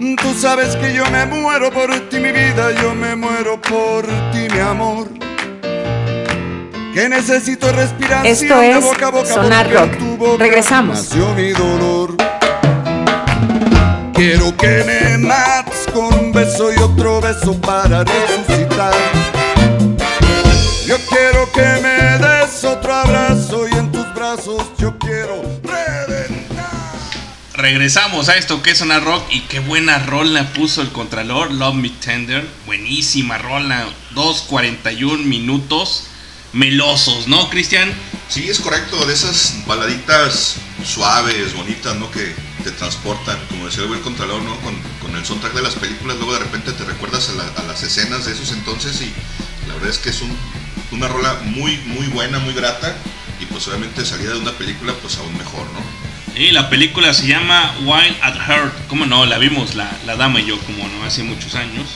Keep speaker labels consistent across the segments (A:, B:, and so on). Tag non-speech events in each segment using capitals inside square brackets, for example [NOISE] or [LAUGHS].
A: Tú sabes que yo me muero por ti, mi vida, yo me muero por ti, mi amor. Que necesito respirar
B: Esto es boca a boca Sonar Rock. Regresamos.
A: Nació mi dolor. Quiero que me mates con un beso y otro beso para resucitar. Yo quiero que me des otro abrazo y en tus brazos
C: Regresamos a esto que es una rock y qué buena rola puso el Contralor, Love Me Tender. Buenísima rola, 2.41 minutos melosos, ¿no, Cristian?
D: Sí, es correcto, de esas baladitas suaves, bonitas, ¿no? Que te transportan, como decía el Contralor, ¿no? Con, el soundtrack de las películas, luego de repente te recuerdas a, las escenas de esos entonces y la verdad es que es una rola muy, muy buena, muy grata y pues obviamente salida de una película pues aún mejor, ¿no?
C: La película se llama Wild at Heart, ¿cómo no? La vimos la, la dama y yo, como no, hace muchos años.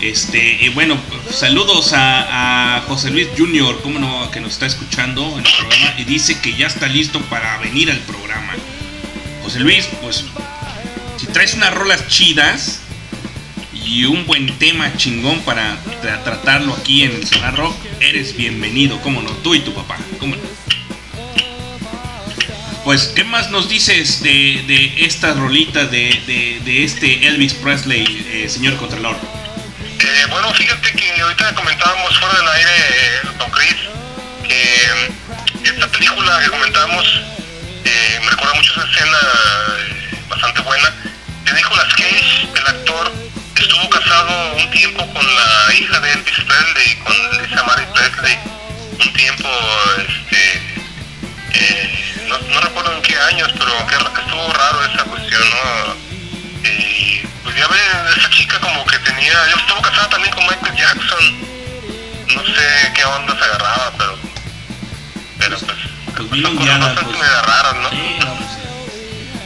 C: Este, y bueno, saludos a, José Luis Junior, como no, que nos está escuchando en el programa y dice que ya está listo para venir al programa. José Luis, pues si traes unas rolas chidas y un buen tema chingón para tratarlo aquí en el Sonar Rock, eres bienvenido, como no, tú y tu papá, cómo no. Pues, ¿qué más nos dices de, de esta rolita de, de, este Elvis Presley, eh, señor Contralor?
E: Eh, bueno, fíjate que ahorita comentábamos fuera del aire, eh, don Chris, que esta película que comentábamos eh, me recuerda mucho esa escena bastante buena. De Nicolas Cage, el actor, estuvo casado un tiempo con la hija de Elvis Presley, con Lisa Marie Presley, un tiempo, este, no, no, recuerdo en qué años, pero que estuvo raro esa cuestión, ¿no? pues ya ve, esa chica como que tenía, yo estuvo casada también con Michael Jackson, no sé qué onda se agarraba, pero, pero pues, pues bien son cosas bastante pues, medio raras, ¿no? Sí, no pues,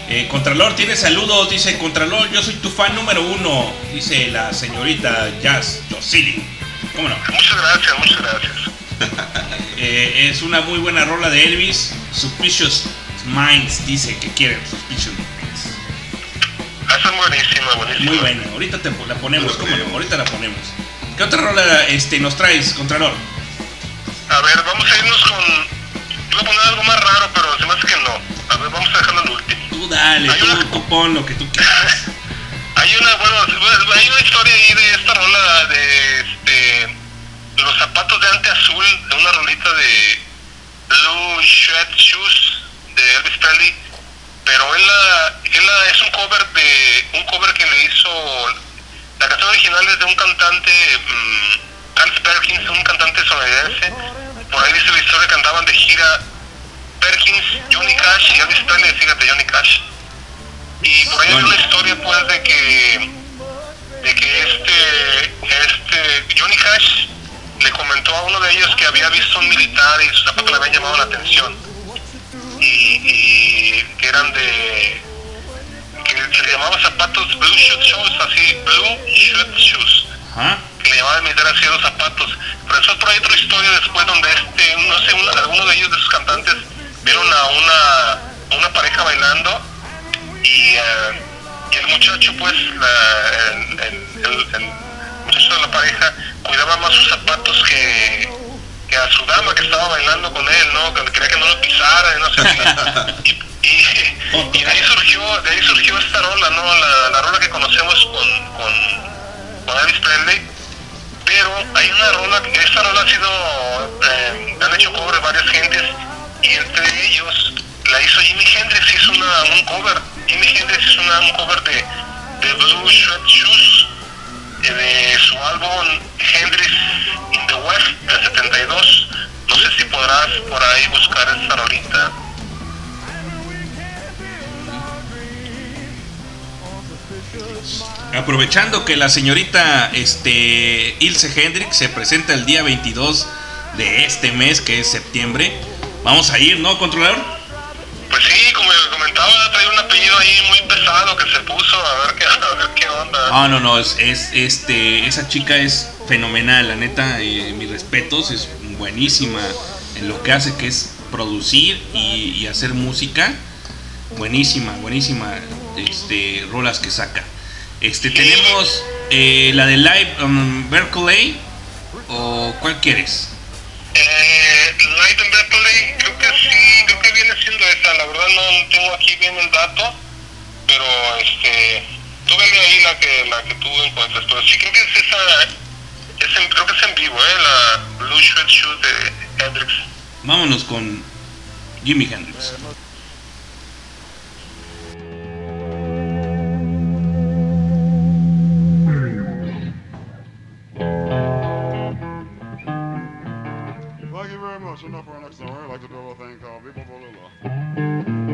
C: eh, Contralor, tiene saludos, dice Contralor, yo soy tu fan número uno, dice la señorita Jazz Josili. ¿Cómo no?
E: Muchas gracias, muchas gracias. [LAUGHS]
C: eh, es una muy buena rola de Elvis, Suspicious Minds dice que quiere Suspicious Minds.
E: Esa es buenísima, buenísima.
C: Muy buena, ahorita te la ponemos, ¿cómo no? Ahorita la ponemos. ¿Qué otra rola este, nos traes, Contralor?
E: A ver, vamos a irnos con. Iba a poner algo más raro, pero se me hace que no. A ver, vamos a dejarlo al último.
C: Tú dale, tú, una... tú pon lo que tú quieras. [LAUGHS]
E: hay una, bueno, hay una historia ahí de esta rola de este. Los zapatos de ante azul, de una rolita de Blue Shred Shoes de Elvis Presley pero él, él es un cover de un cover que le hizo la canción original es de un cantante um, Carl Perkins un cantante estadounidense por ahí dice la historia que andaban de gira Perkins, Johnny Cash y Elvis Presley fíjate Johnny Cash. Y por ahí hay una historia pues de que de que este este Johnny Cash le comentó a uno de ellos que había visto un militar y sus zapatos le habían llamado la atención. Y, que eran de que se llamaban zapatos blue shoe shoes así blue shoe shoes. Que le llamaban militar así los zapatos. Pero eso por ahí otra historia después donde este no sé uno, alguno de ellos de sus cantantes vieron a una una pareja bailando y, eh, y el muchacho pues la, el, el, el muchacho de la pareja cuidaba más sus zapatos que que a su dama que estaba bailando con él, ¿no? Que quería que no lo pisara, no sé. [LAUGHS] y, y, y, de ahí surgió, de ahí surgió esta rola, ¿no? La, la rola que conocemos con, con, con Elvis Presley. Pero hay una rola, esta rola ha sido, eh, han hecho cover varias gentes y entre ellos la hizo Jimi Hendrix, hizo una, un cover. Jimi Hendrix hizo una, un cover de, de Blue Sweat Shoes de su álbum Hendrix in the West del 72. No sé si podrás por ahí buscar esa rolita.
C: Aprovechando que la señorita este, Ilse Hendrix se presenta el día 22 de este mes, que es septiembre, vamos a ir, ¿no, controlador?
E: Pues sí, como comentaba, trae un apellido ahí muy pesado que se puso, a ver qué, [LAUGHS] a ver qué onda.
C: Ah, no, no, es, es, este, esa chica es fenomenal, la neta, eh, mis respetos, es buenísima en lo que hace, que es producir y, y hacer música. Buenísima, buenísima, este, rolas que saca. Este, tenemos eh, la de Live um, Berkeley o ¿cuál quieres?
E: Eh, Live en Berkeley, creo que sí, creo que viene siendo esa. La verdad no tengo aquí bien el dato, pero este, tú vele ahí la que la que tú encuentras. Pero sí creo que es esa, es en, creo que es en vivo, eh, la Blue Sweat Shoes de Hendrix.
C: Vámonos con Jimi Hendrix. Enough for next number. I'd like to do a thing called Viva Bolula.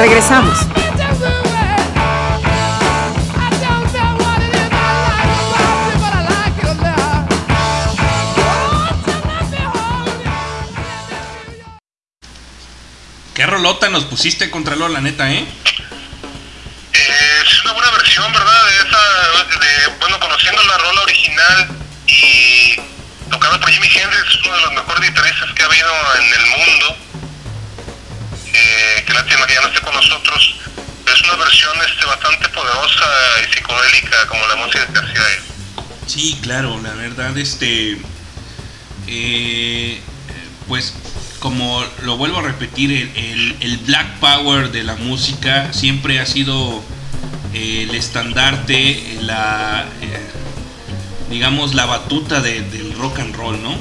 B: Regresamos.
C: Qué rolota nos pusiste contra la neta, ¿eh?
E: Es una buena versión, ¿verdad? De esa, de, bueno, conociendo la rola original y tocada por Jimmy Hendrix, uno de los mejores guitarristas que ha habido en el mundo. Eh, que lástima que ya no esté con nosotros. Es una versión este, bastante poderosa y psicodélica como la música que hacía él.
C: Sí, claro, la verdad, este. Eh, pues como lo vuelvo a repetir, el, Black Power de la música siempre ha sido eh, el estandarte, la, eh, digamos, la batuta del rock and roll, ¿no?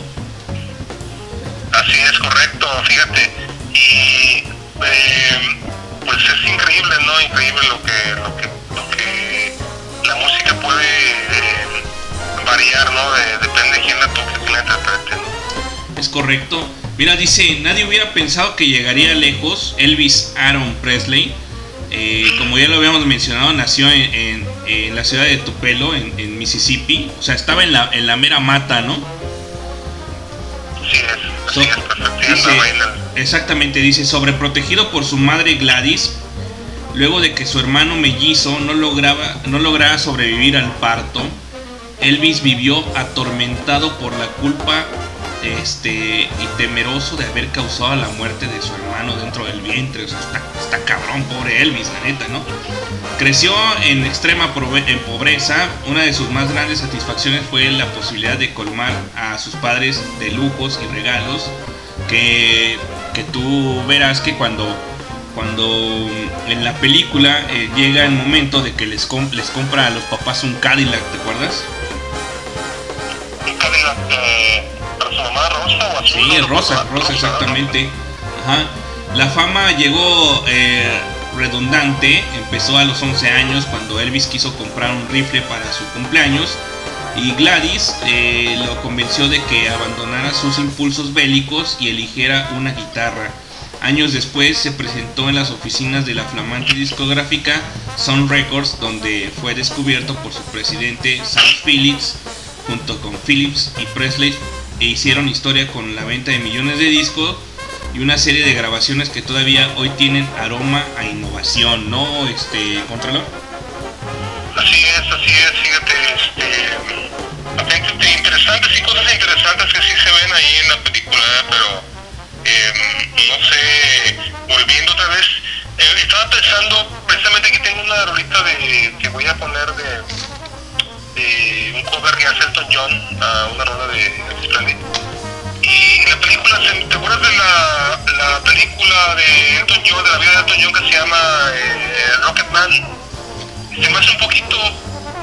E: Así es, correcto, fíjate. Y eh, pues es increíble, ¿no? Increíble lo que, lo que, lo que la música puede variar, ¿no? depende de quién la toque, quién la interprete.
C: Es correcto. Mira, dice, nadie hubiera pensado que llegaría lejos Elvis Aaron Presley. Eh, como ya lo habíamos mencionado, nació en, la ciudad de Tupelo, en, Mississippi. O sea, estaba en la, en la mera mata, ¿no?
E: Sí,
C: exactamente, dice, sobreprotegido por su madre Gladys, luego de que su hermano mellizo no lograba, no lograba sobrevivir al parto, Elvis vivió atormentado por la culpa este, y temeroso de haber causado la muerte de su hermano dentro del vientre. O sea, está, cabrón, pobre Elvis, la neta, ¿no? Creció en extrema pobreza. Una de sus más grandes satisfacciones fue la posibilidad de colmar a sus padres de lujos y regalos. Que, que tú verás que cuando, cuando en la película eh, llega el momento de que les, les compra a los papás un Cadillac, ¿te acuerdas?
E: Un Cadillac. Eh, rosa
C: Sí, rosa, rosa, exactamente. La fama llegó eh, redundante, empezó a los 11 años cuando Elvis quiso comprar un rifle para su cumpleaños y Gladys eh, lo convenció de que abandonara sus impulsos bélicos y eligiera una guitarra. Años después se presentó en las oficinas de la flamante discográfica Sun Records, donde fue descubierto por su presidente Sam Phillips, junto con Phillips y Presley e hicieron historia con la venta de millones de discos y una serie de grabaciones que todavía hoy tienen aroma a innovación, ¿no, este, Contralor?
E: Así es, así es, fíjate, este, interesantes y cosas interesantes que sí se ven ahí en la película, pero em, no sé, volviendo otra vez, eh, estaba pensando precisamente que tengo una rolita de que voy a poner de un cover que hace Elton John a una rola de Elvis Y la película, ¿te acuerdas de la, la, película de Elton John, de la vida de Elton John que se llama eh, Rocketman? Se me hace un poquito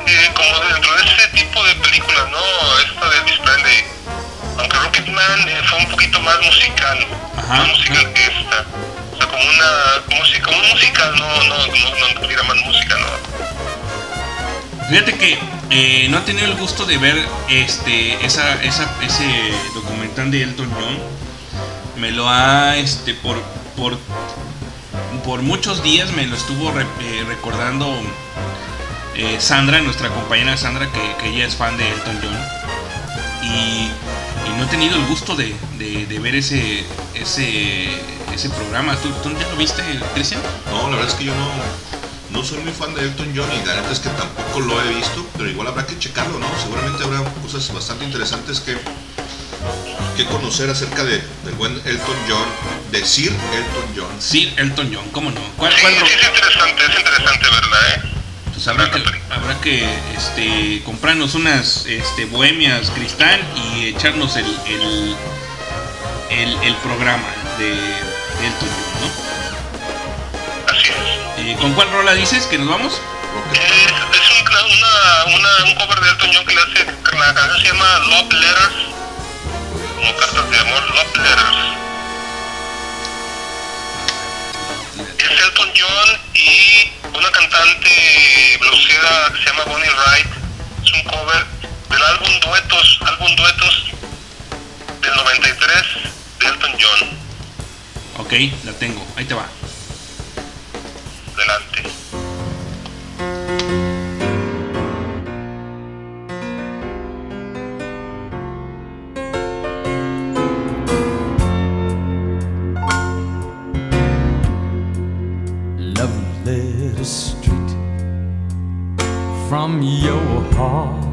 E: eh, como dentro de ese tipo de películas, ¿no? Esta de Elvis Presley. Aunque Rocketman eh, fue un poquito más musical, más musical que esta. O sea, como una, como si, como un musical, no, no, no, no, más música, ¿no?
C: Fíjate que eh, no he tenido el gusto de ver este esa, esa, ese documental de Elton John. Me lo ha este por por por muchos días me lo estuvo eh, recordando eh, Sandra, nuestra compañera Sandra, que, ella es fan de Elton John. Y, no he tenido el gusto de, ver ese, ese, ese programa. ¿Tú, ¿Tú ya lo viste, Cristian?
D: No, la verdad es que yo no, no soy muy fan de Elton John y la neta es que tampoco lo he visto, pero igual habrá que checarlo, ¿no? Seguramente habrá cosas bastante interesantes que, que conocer acerca de, del buen Elton John, de Sir Elton John.
C: Sir Elton John, ¿cómo no?
E: ¿Cuál, sí, es interesante, es interesante, ¿verdad? Eh?
C: Pues habrá que, habrá que este, comprarnos unas este, bohemias cristal y echarnos el, el, el, el programa de Elton John, ¿Con cuál rola dices que nos vamos?
E: Es, es una, una, un cover de Elton John que le hace, la canción se llama Love Letters, como cartas de amor, Love Letters. Es Elton John y una cantante blusera que se llama Bonnie Wright. Es un cover del álbum Duetos, álbum Duetos del 93 de Elton John.
C: Ok, la tengo. Ahí te va.
E: Adelante.
F: from your heart.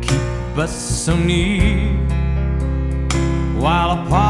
F: Keep us so near while apart.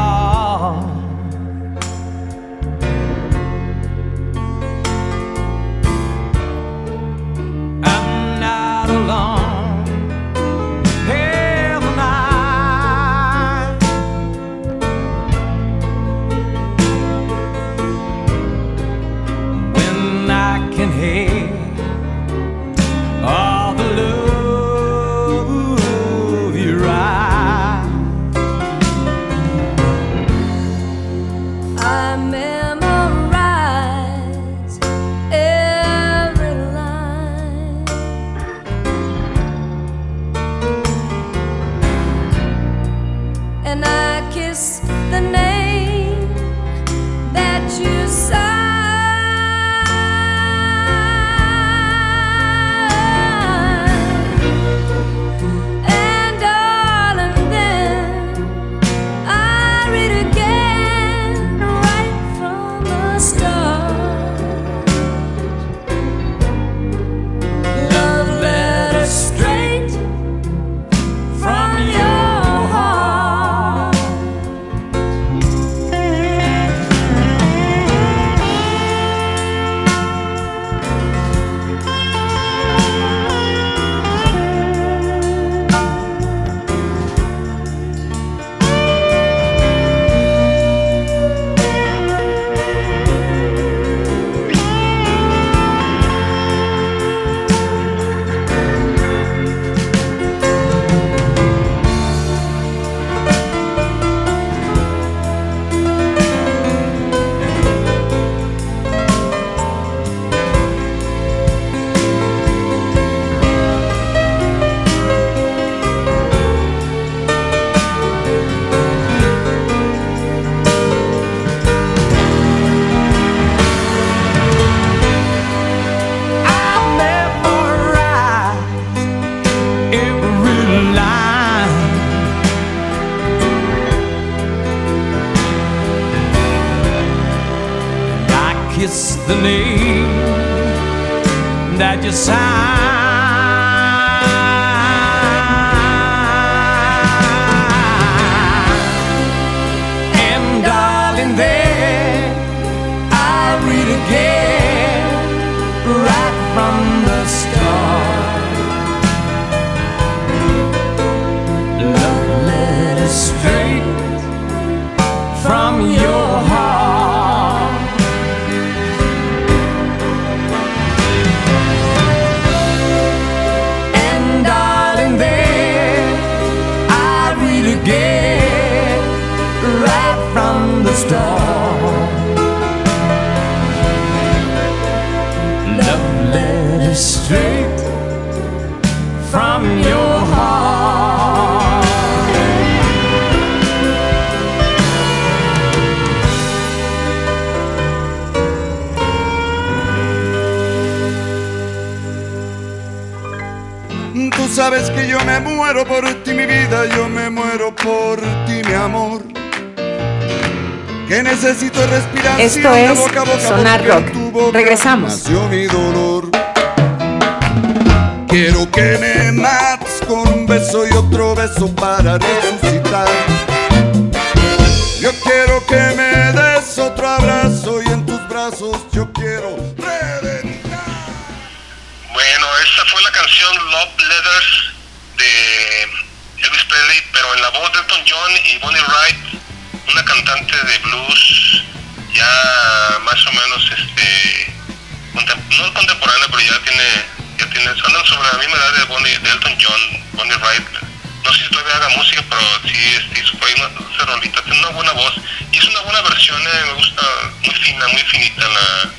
B: Esto es Sonar Rock. Regresamos.
A: Quiero que me mates con un beso y otro beso para resucitar. Yo quiero que me des otro abrazo y en tus brazos yo quiero reventar.
E: Bueno, esta fue la canción Love Letters de Elvis Presley, pero en la voz de Elton John y Bonnie Wright, una cantante de blues ya más o menos este no contemporánea pero ya tiene ya tiene andan sobre la misma edad de Bonnie de Elton John Bonnie Wright no sé si todavía haga música pero sí este, hizo por ahí una rolita tiene una buena voz y es una buena versión eh, me gusta muy fina muy finita la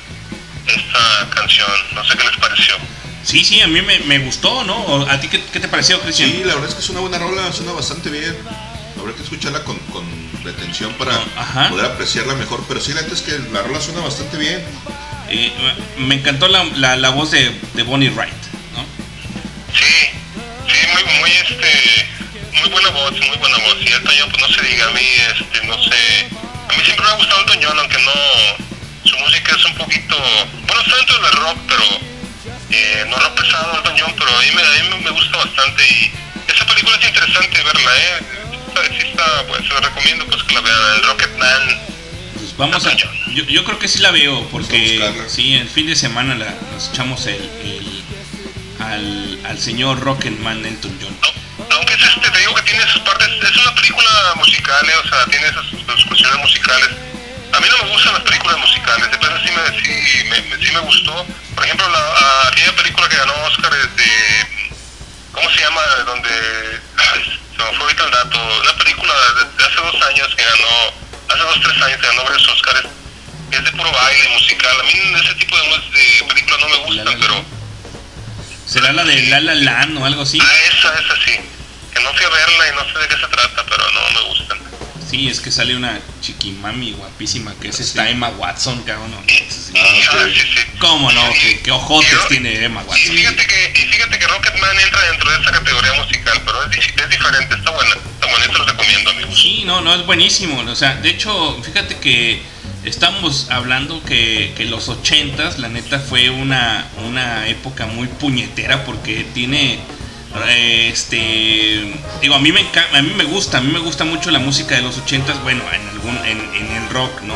E: esta canción no sé qué les pareció
C: Sí, sí, a mí me, gustó, ¿no? ¿A ti qué, te pareció, Cristian?
D: Sí, la verdad es que es una buena rola, suena bastante bien. Habrá que escucharla con, con detención para poder apreciarla mejor. Pero sí, la es que la rola suena bastante bien.
C: Eh, me encantó la, la, voz de, de, Bonnie Wright, ¿no?
E: Sí, sí, muy, muy, este, muy buena voz, muy buena voz. Y el Toño, pues no se diga, a mí, este, no sé, a mí siempre me ha gustado el Toñón, aunque no, su música es un poquito, bueno, está dentro del rock, pero eh, no rock pesado el Toñón, pero a mí, me, a mí me gusta bastante y esa película es interesante verla, ¿eh? Sí está, pues, se la recomiendo pues que la vean, el Rocketman
C: Vamos a. Yo, yo, creo que sí la veo, porque sí, el fin de semana la, nos echamos el, al, al señor Rocketman Elton John.
E: Aunque es este, te digo que tiene sus partes, es una película musical, eh, o sea, tiene esas, cuestiones musicales. A mí no me gustan las películas musicales, de sí me, sí, me, sí me gustó. Por ejemplo, la, aquella película que ganó Oscar es de. ¿Cómo se llama? Donde. se me fue ahorita el dato. Una película de hace dos años que ganó hace dos tres años ganó varios Oscars es de puro baile musical. A mí ese tipo de, de películas no me gustan pero
C: será la de La La Land o algo así
E: ah esa esa sí. Que no fui a verla y no sé de qué se trata pero no me gustan
C: Sí, es que sale una chiquimami guapísima que es esta Emma Watson, cabrón. No, ¿Cómo no? ¿Qué, ojotes tiene Emma Watson?
E: Y fíjate, que, y fíjate que Rocketman entra dentro de esa categoría musical, pero es, es diferente, está buena. Está buena, te lo recomiendo, amigos.
C: Sí, no, no, es buenísimo. O sea, de hecho, fíjate que estamos hablando que, que los ochentas, la neta, fue una, una época muy puñetera porque tiene este digo a mí me a mí me gusta a mí me gusta mucho la música de los ochentas bueno en algún en, el rock no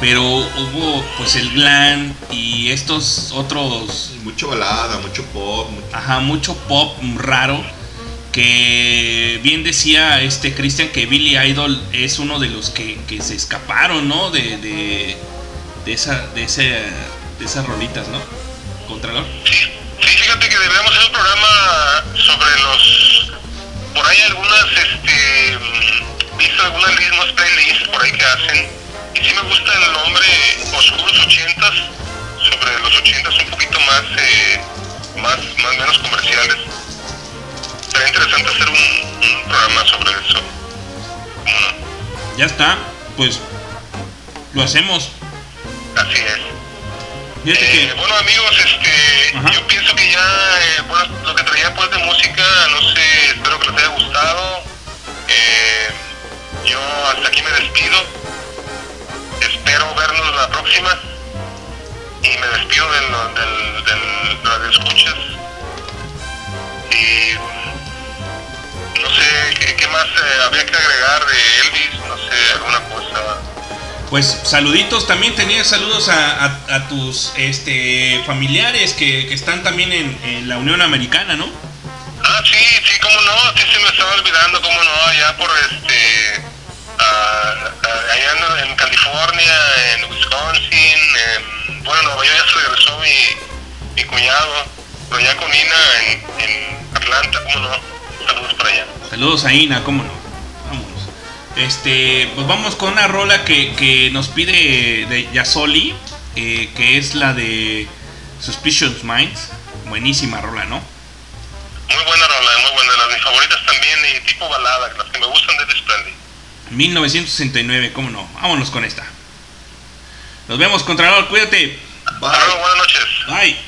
C: pero hubo pues el glam y estos otros
D: mucho balada mucho pop
C: ajá mucho pop raro que bien decía este Christian que Billy Idol es uno de los que, se escaparon no de, de, de esa de ese de esas rolitas no contralor
E: que debemos hacer un programa sobre los. Por ahí algunas, este. Visto algunas mismas playlists por ahí que hacen. Y sí me gusta el nombre Oscuros Ochentas, sobre los ochentas un poquito más, eh, más, más menos comerciales. Sería interesante hacer un, programa sobre eso.
C: Ya está, pues lo hacemos.
E: Así es. Eh, bueno amigos, este, yo pienso que ya, eh, bueno, lo que traía pues de música, no sé, espero que les haya gustado. Eh, yo hasta aquí me despido. Espero vernos la próxima. Y me despido del, del, del, de las escuchas. Y no sé qué, qué más había que agregar de Elvis, no sé, alguna cosa.
C: Pues saluditos, también tenía saludos a, tus este, familiares que, están también en, la Unión Americana, ¿no?
E: Ah, sí, sí, cómo no, sí se me estaba olvidando, cómo no, allá por este, allá en, California, en Wisconsin, en, bueno, Nueva York ya se regresó mi, mi cuñado, pero ya con Ina en, en Atlanta, cómo no, saludos para allá.
C: Saludos a Ina, cómo no. Este, pues vamos con una rola que, nos pide de Yasoli, eh, que es la de Suspicious Minds. Buenísima rola, ¿no?
E: Muy buena rola, muy buena. Las mis favoritas también, y tipo balada, las que me gustan de Splendid.
C: 1969, ¿cómo no? Vámonos con esta. Nos vemos, Contralor, cuídate.
E: Bye. buenas noches.
C: Bye.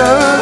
G: show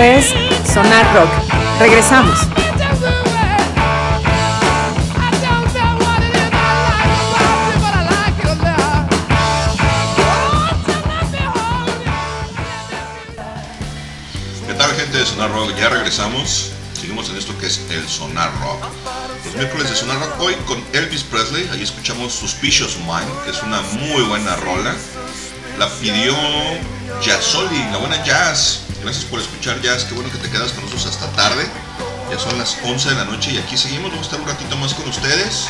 G: es Sonar Rock. Regresamos.
D: ¿Qué tal gente de Sonar Rock? Ya regresamos. Seguimos en esto que es el Sonar Rock. Los miércoles de Sonar Rock hoy con Elvis Presley. Ahí escuchamos Suspicious Mind, que es una muy buena rola. La pidió Jazzoli, la buena jazz. Gracias por escuchar Jazz, qué bueno que te quedas con nosotros hasta tarde. Ya son las 11 de la noche y aquí seguimos, vamos a estar un ratito más con ustedes.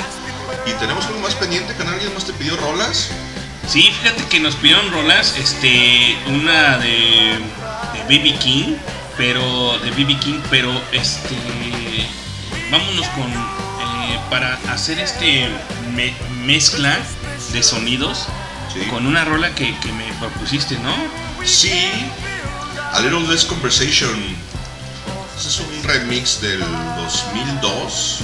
D: Y tenemos algo más pendiente, que alguien más te pidió rolas.
C: Sí, fíjate que nos pidieron rolas, este, una de, de Baby King, pero de BB King, pero este, vámonos con eh, para hacer este mezcla de sonidos con una rola que, que me propusiste, ¿no?
D: Sí, a Little Less Conversation. Ese es un remix del 2002.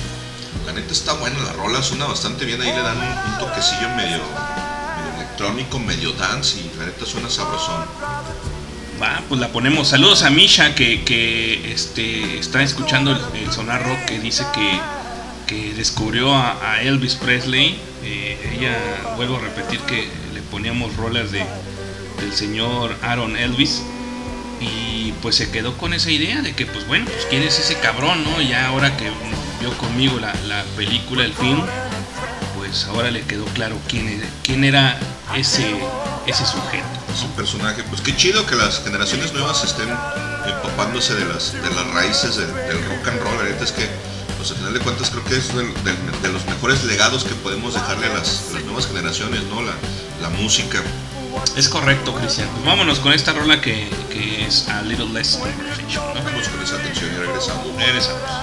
D: La neta está buena la rola, suena bastante bien. Ahí le dan un, toquecillo medio, electrónico, medio dance y la neta suena sabrosón.
C: Va, pues la ponemos. Saludos a Misha que, que este, está escuchando el, sonar rock que dice que, que descubrió a, Elvis Presley. Eh, ella, vuelvo a repetir que le poníamos rolas de, del señor Aaron Elvis. Y pues se quedó con esa idea de que, pues bueno, pues quién es ese cabrón, ¿no? Ya ahora que vio conmigo la, la película, el film, pues ahora le quedó claro quién, quién era ese, ese sujeto.
G: Es un personaje, pues qué chido que las generaciones nuevas estén empapándose de las, de las raíces del, rock and roll. Ahorita es que, pues al final de cuentas, creo que es de, los mejores legados que podemos dejarle a las, nuevas generaciones, ¿no? La, la música.
C: Es correcto, Cristian. Pues vámonos con esta rola que es A Little Less.
G: Regresamos.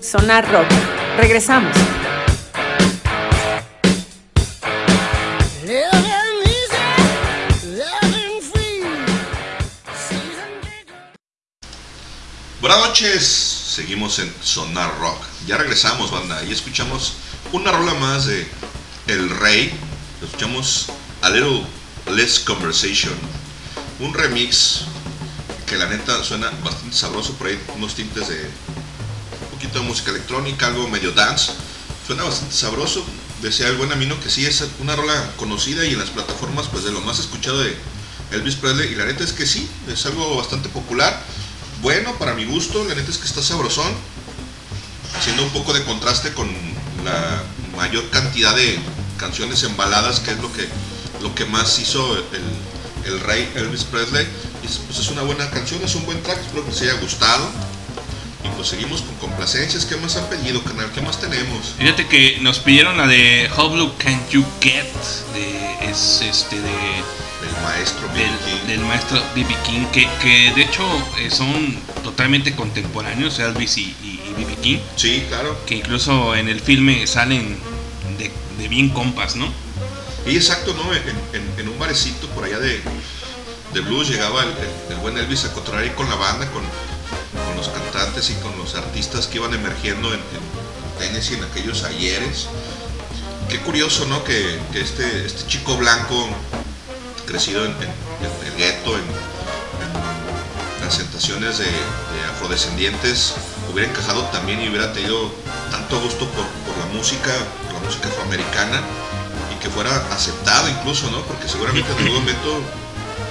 B: Sonar Rock. Regresamos.
G: Buenas noches, seguimos en Sonar Rock. Ya regresamos, banda, y escuchamos una rola más de El Rey. Escuchamos A Little Less Conversation, un remix
D: que la neta suena bastante sabroso, por ahí unos tintes de poquito de música electrónica, algo medio dance, suena bastante sabroso. Decía el buen Amino que sí es una rola conocida y en las plataformas pues de lo más escuchado de Elvis Presley y la neta es que sí, es algo bastante popular, bueno para mi gusto, la neta es que está sabrosón, haciendo un poco de contraste con la mayor cantidad de canciones embaladas que es lo que, lo que más hizo el, el rey Elvis Presley pues es una buena canción, es un buen track, espero que les haya gustado. Y pues seguimos con complacencias. ¿Qué más han pedido, canal? ¿Qué más tenemos?
C: Fíjate que nos pidieron la de How Blue Can You Get? De, es este de.
D: Del maestro.
C: King. Del maestro B.B. King, que, que, de hecho eh, son totalmente contemporáneos, Elvis y B.B. King.
D: Sí, claro.
C: Que incluso en el filme salen de, de bien compas, ¿no?
D: Y exacto, ¿no? En, en, en un barecito por allá de, de blues llegaba el, buen Elvis a controlar ahí con la banda, con, cantantes y con los artistas que iban emergiendo en, Tennessee en aquellos ayeres. Qué curioso, ¿no? Que, este, este chico blanco, crecido en, el gueto, en, las sentaciones de, afrodescendientes, hubiera encajado también y hubiera tenido tanto gusto por, por la música, por la música afroamericana y que fuera aceptado incluso, ¿no? Porque seguramente en algún momento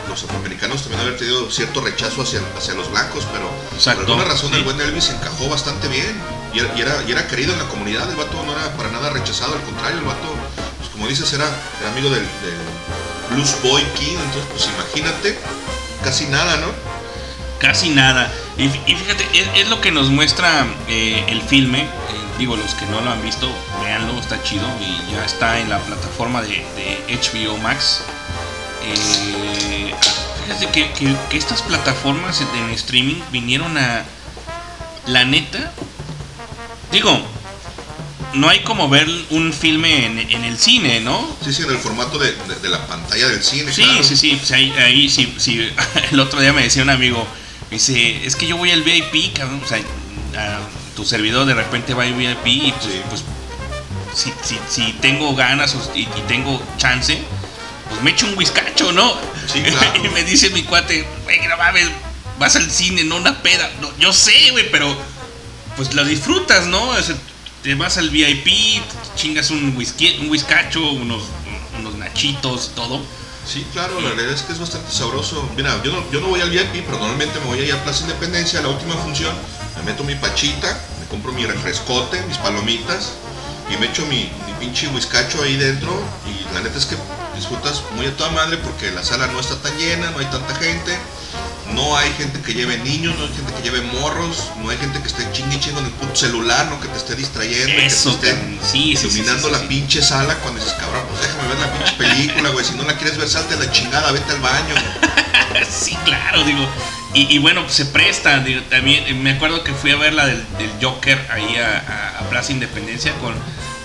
D: los afroamericanos también haber tenido cierto rechazo hacia, hacia los blancos, pero por alguna razón el buen Elvis encajó bastante bien y era, y era, querido en la comunidad, el vato no era para nada rechazado, al contrario, el vato, pues como dices, era, amigo del, Blues Boy King, entonces pues imagínate, casi nada, ¿no?
C: Casi nada. Y, fíjate, es, lo que nos muestra eh, el filme. Eh, digo, los que no lo han visto, véanlo, está chido y ya está en la plataforma de, de HBO Max. Eh, fíjate que, estas plataformas en streaming vinieron a. La neta. Digo, no hay como ver un filme en, el cine, ¿no?
D: Sí, sí, en el formato de, la pantalla del cine.
C: Sí, sí, sí, pues ahí, sí, sí, [LAUGHS] el otro día me decía un amigo, me dice, es que yo voy al VIP, cabrón, o sea, tu servidor de repente va al VIP y pues, pues si, tengo ganas y, y tengo chance, pues me echo un whiskacho, ¿no?
D: Sí, [LAUGHS] claro.
C: y me dice mi cuate, güey, no mames, vas al cine, no una peda. No, yo sé, güey, pero pues lo disfrutas, ¿no? te vas al VIP, chingas un whisky, un whiskacho, unos, unos nachitos, todo.
D: Sí, claro, la realidad es que es bastante sabroso. Mira, yo no, yo no voy al VIP, pero normalmente me voy a ir a Plaza Independencia, a la última función, me meto mi pachita, me compro mi refrescote, mis palomitas, y me echo mi, mi pinche whiskacho ahí dentro, y la neta es que disfrutas muy a toda madre porque la sala no está tan llena, no hay tanta gente, no hay gente que lleve niños, no hay gente que lleve morros, no hay gente que esté chingue chingo en el puto celular, no que te esté distrayendo,
C: Eso,
D: que te esté iluminando la pinche sala cuando dices, cabrón, pues déjame ver la pinche película, güey, si no la quieres ver, salte a la chingada, vete al baño. [LAUGHS]
C: sí, claro, digo. Y, bueno, pues se presta, también me acuerdo que fui a ver la del, Joker ahí a, a Plaza Independencia con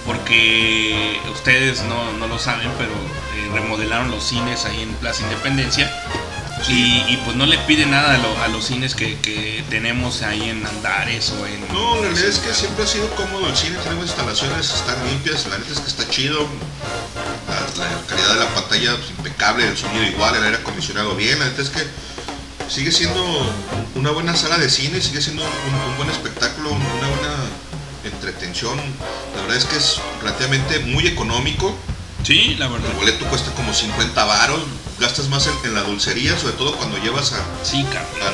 C: porque ustedes no, no lo saben, pero eh, remodelaron los cines ahí en Plaza Independencia. Y, pues no le pide nada a, los cines que, tenemos ahí en Andares o en...
D: No, la realidad es que siempre ha sido cómodo el cine, tenemos instalaciones, están limpias, la neta es que está chido, la, calidad de la pantalla pues, impecable, el sonido igual, el aire acondicionado bien, la neta es que sigue siendo una buena sala de cine, sigue siendo un buen espectáculo, una buena entretención. La verdad es que es relativamente muy económico.
C: Sí, la verdad.
D: El boleto cuesta como 50 varos. Gastas más en, la dulcería, sobre todo cuando llevas a,
C: sí,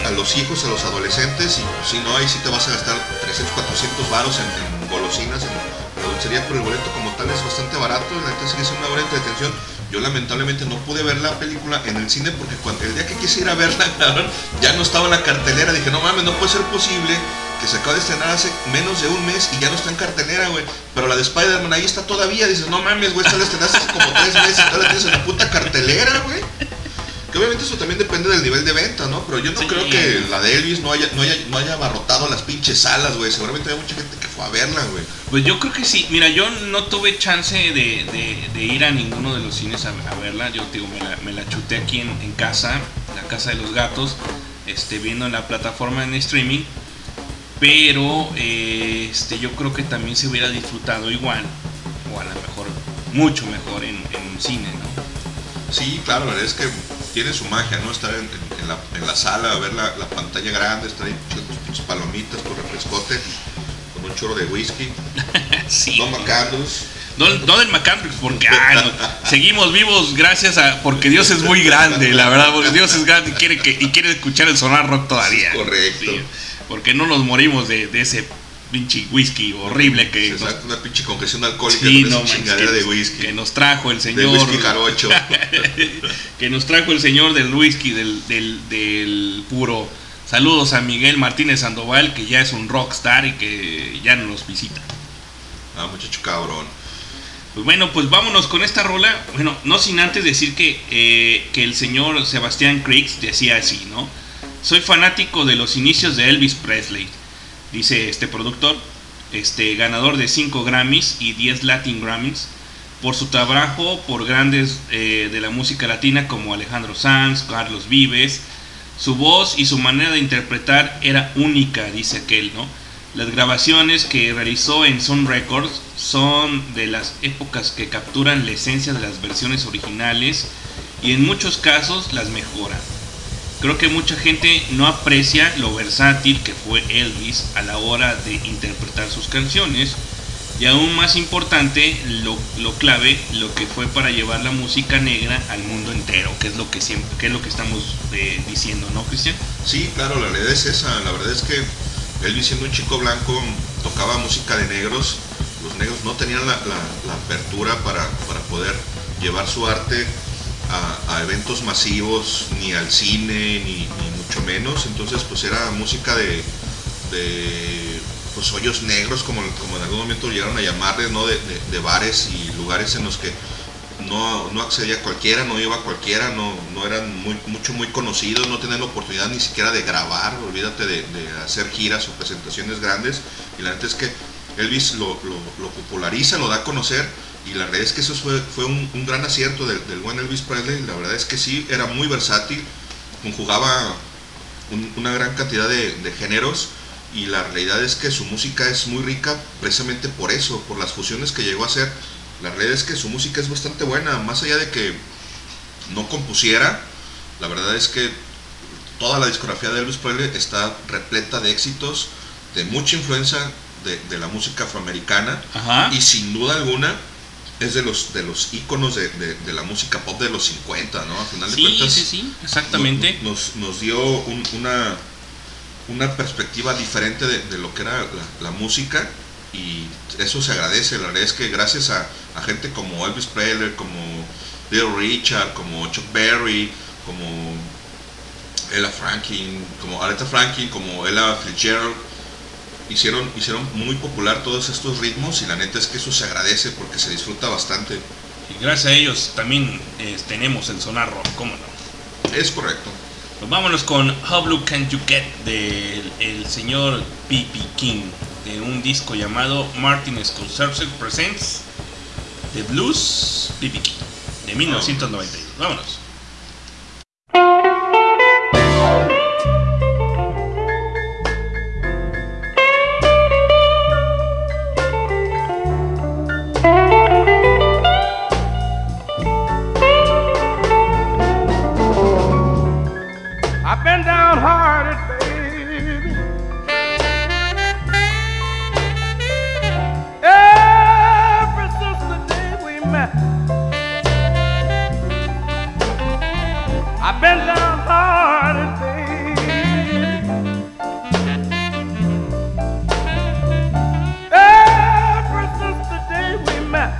D: a, los hijos, a los adolescentes. Y si no, ahí sí te vas a gastar 300, 400 varos en, golosinas, en, dulcería. Pero el boleto como tal es bastante barato. La gente sigue siendo una buena entretención. Yo lamentablemente no pude ver la película en el cine porque el día que quise ir a verla, [LAUGHS] ya no estaba en la cartelera. Dije, no mames, no puede ser posible que se acaba de estrenar hace menos de un mes y ya no está en cartelera, güey. Pero la de Spider-Man ahí está todavía. Dices, no mames, güey, esta la estrenaste hace como tres meses y la tienes en la puta cartelera, güey. Que obviamente eso también depende del nivel de venta, ¿no? Pero yo no creo que la de Elvis no haya, no haya, no haya abarrotado las pinches salas, güey. Seguramente hay mucha gente que fue a verla, güey.
C: Pues yo creo que sí. Mira, yo no tuve chance de, de, ir a ninguno de los cines a, verla. Yo digo, me la, me la chuté aquí en, en casa, la casa de los gatos, este, viendo en la plataforma en streaming pero eh, este, yo creo que también se hubiera disfrutado igual, o a lo mejor mucho mejor en, un cine, ¿no?
D: Sí, claro, la verdad es que tiene su magia, ¿no? Estar en, la, sala, ver la, pantalla grande, estar ahí con sus palomitas, con refrescote, con un chorro de whisky. [LAUGHS]
C: sí.
D: Don Macandus.
C: No, no del McCandless, porque [LAUGHS] seguimos vivos gracias a. Porque Dios es muy grande, la verdad. Porque Dios es grande y quiere, que, y quiere escuchar el sonar rock todavía.
D: Correcto.
C: porque no nos morimos de, de ese pinche whisky horrible que.
D: Una pinche congestión alcohólica sí, no, chingadera de whisky.
C: Que nos trajo el señor.
D: whisky carocho. [LAUGHS]
C: que nos trajo el señor del whisky, del, del, del puro. Saludos a Miguel Martínez Sandoval, que ya es un rockstar y que ya no nos visita.
D: Ah, muchacho cabrón.
C: Pues bueno, pues vámonos con esta rola. Bueno, no sin antes decir que, eh, que el señor Sebastián Criggs decía así, ¿no? Soy fanático de los inicios de Elvis Presley, dice este productor, este ganador de 5 Grammys y 10 Latin Grammys, por su trabajo por grandes eh, de la música latina como Alejandro Sanz, Carlos Vives. Su voz y su manera de interpretar era única, dice aquel, ¿no? Las grabaciones que realizó en Sun Records son de las épocas que capturan la esencia de las versiones originales y en muchos casos las mejoran. Creo que mucha gente no aprecia lo versátil que fue Elvis a la hora de interpretar sus canciones y aún más importante, lo, clave, lo que fue para llevar la música negra al mundo entero, que es lo que siempre, que es lo que estamos eh, diciendo, ¿no, Cristian?
D: Sí, claro, la realidad es esa. La verdad es que él siendo un chico blanco tocaba música de negros, los negros no tenían la, apertura para, poder llevar su arte a, eventos masivos, ni al cine, ni, mucho menos, entonces pues era música de, pues, hoyos negros, como, como en algún momento llegaron a llamarles, ¿no? de, bares y lugares en los que no, no, accedía cualquiera, no iba cualquiera, no, no eran mucho muy conocidos, no tenían la oportunidad ni siquiera de grabar, olvídate de, hacer giras o presentaciones grandes. Y la verdad es que Elvis lo, populariza, lo da a conocer y la verdad es que eso fue, fue un, gran acierto del, buen Elvis Presley. La verdad es que sí, era muy versátil, conjugaba una gran cantidad de, de géneros y la realidad es que su música es muy rica precisamente por eso, por las fusiones que llegó a hacer la realidad es que su música es bastante buena, más allá de que no compusiera, la verdad es que toda la discografía de Elvis Presley está repleta de éxitos, de mucha influencia de, la música afroamericana y sin duda alguna es de los de los íconos de, la música pop de los 50, ¿no? A final de cuentas.
C: Sí, sí, exactamente.
D: Nos, nos dio una, una perspectiva diferente de, lo que era la música y eso se agradece. La verdad es que gracias a, gente como Elvis Presley, como Bill Richard, como Chuck Berry, como Ella Franklin, como Aretha Franklin, como Ella Fitzgerald, hicieron, hicieron muy popular todos estos ritmos y la neta es que eso se agradece porque se disfruta bastante.
C: Y gracias a ellos también eh, tenemos el sonar rock, ¿cómo no?
D: Es correcto.
C: Pues vámonos con How Blue Can You Get del el señor P.P. King de un disco llamado Martin Scorsese Presents The Blues BB de 1992. Vámonos.
H: downhearted
F: baby.
H: Ever
F: since
H: the
F: day
H: we met, I've been downhearted, baby. Ever
F: since
H: the day we met,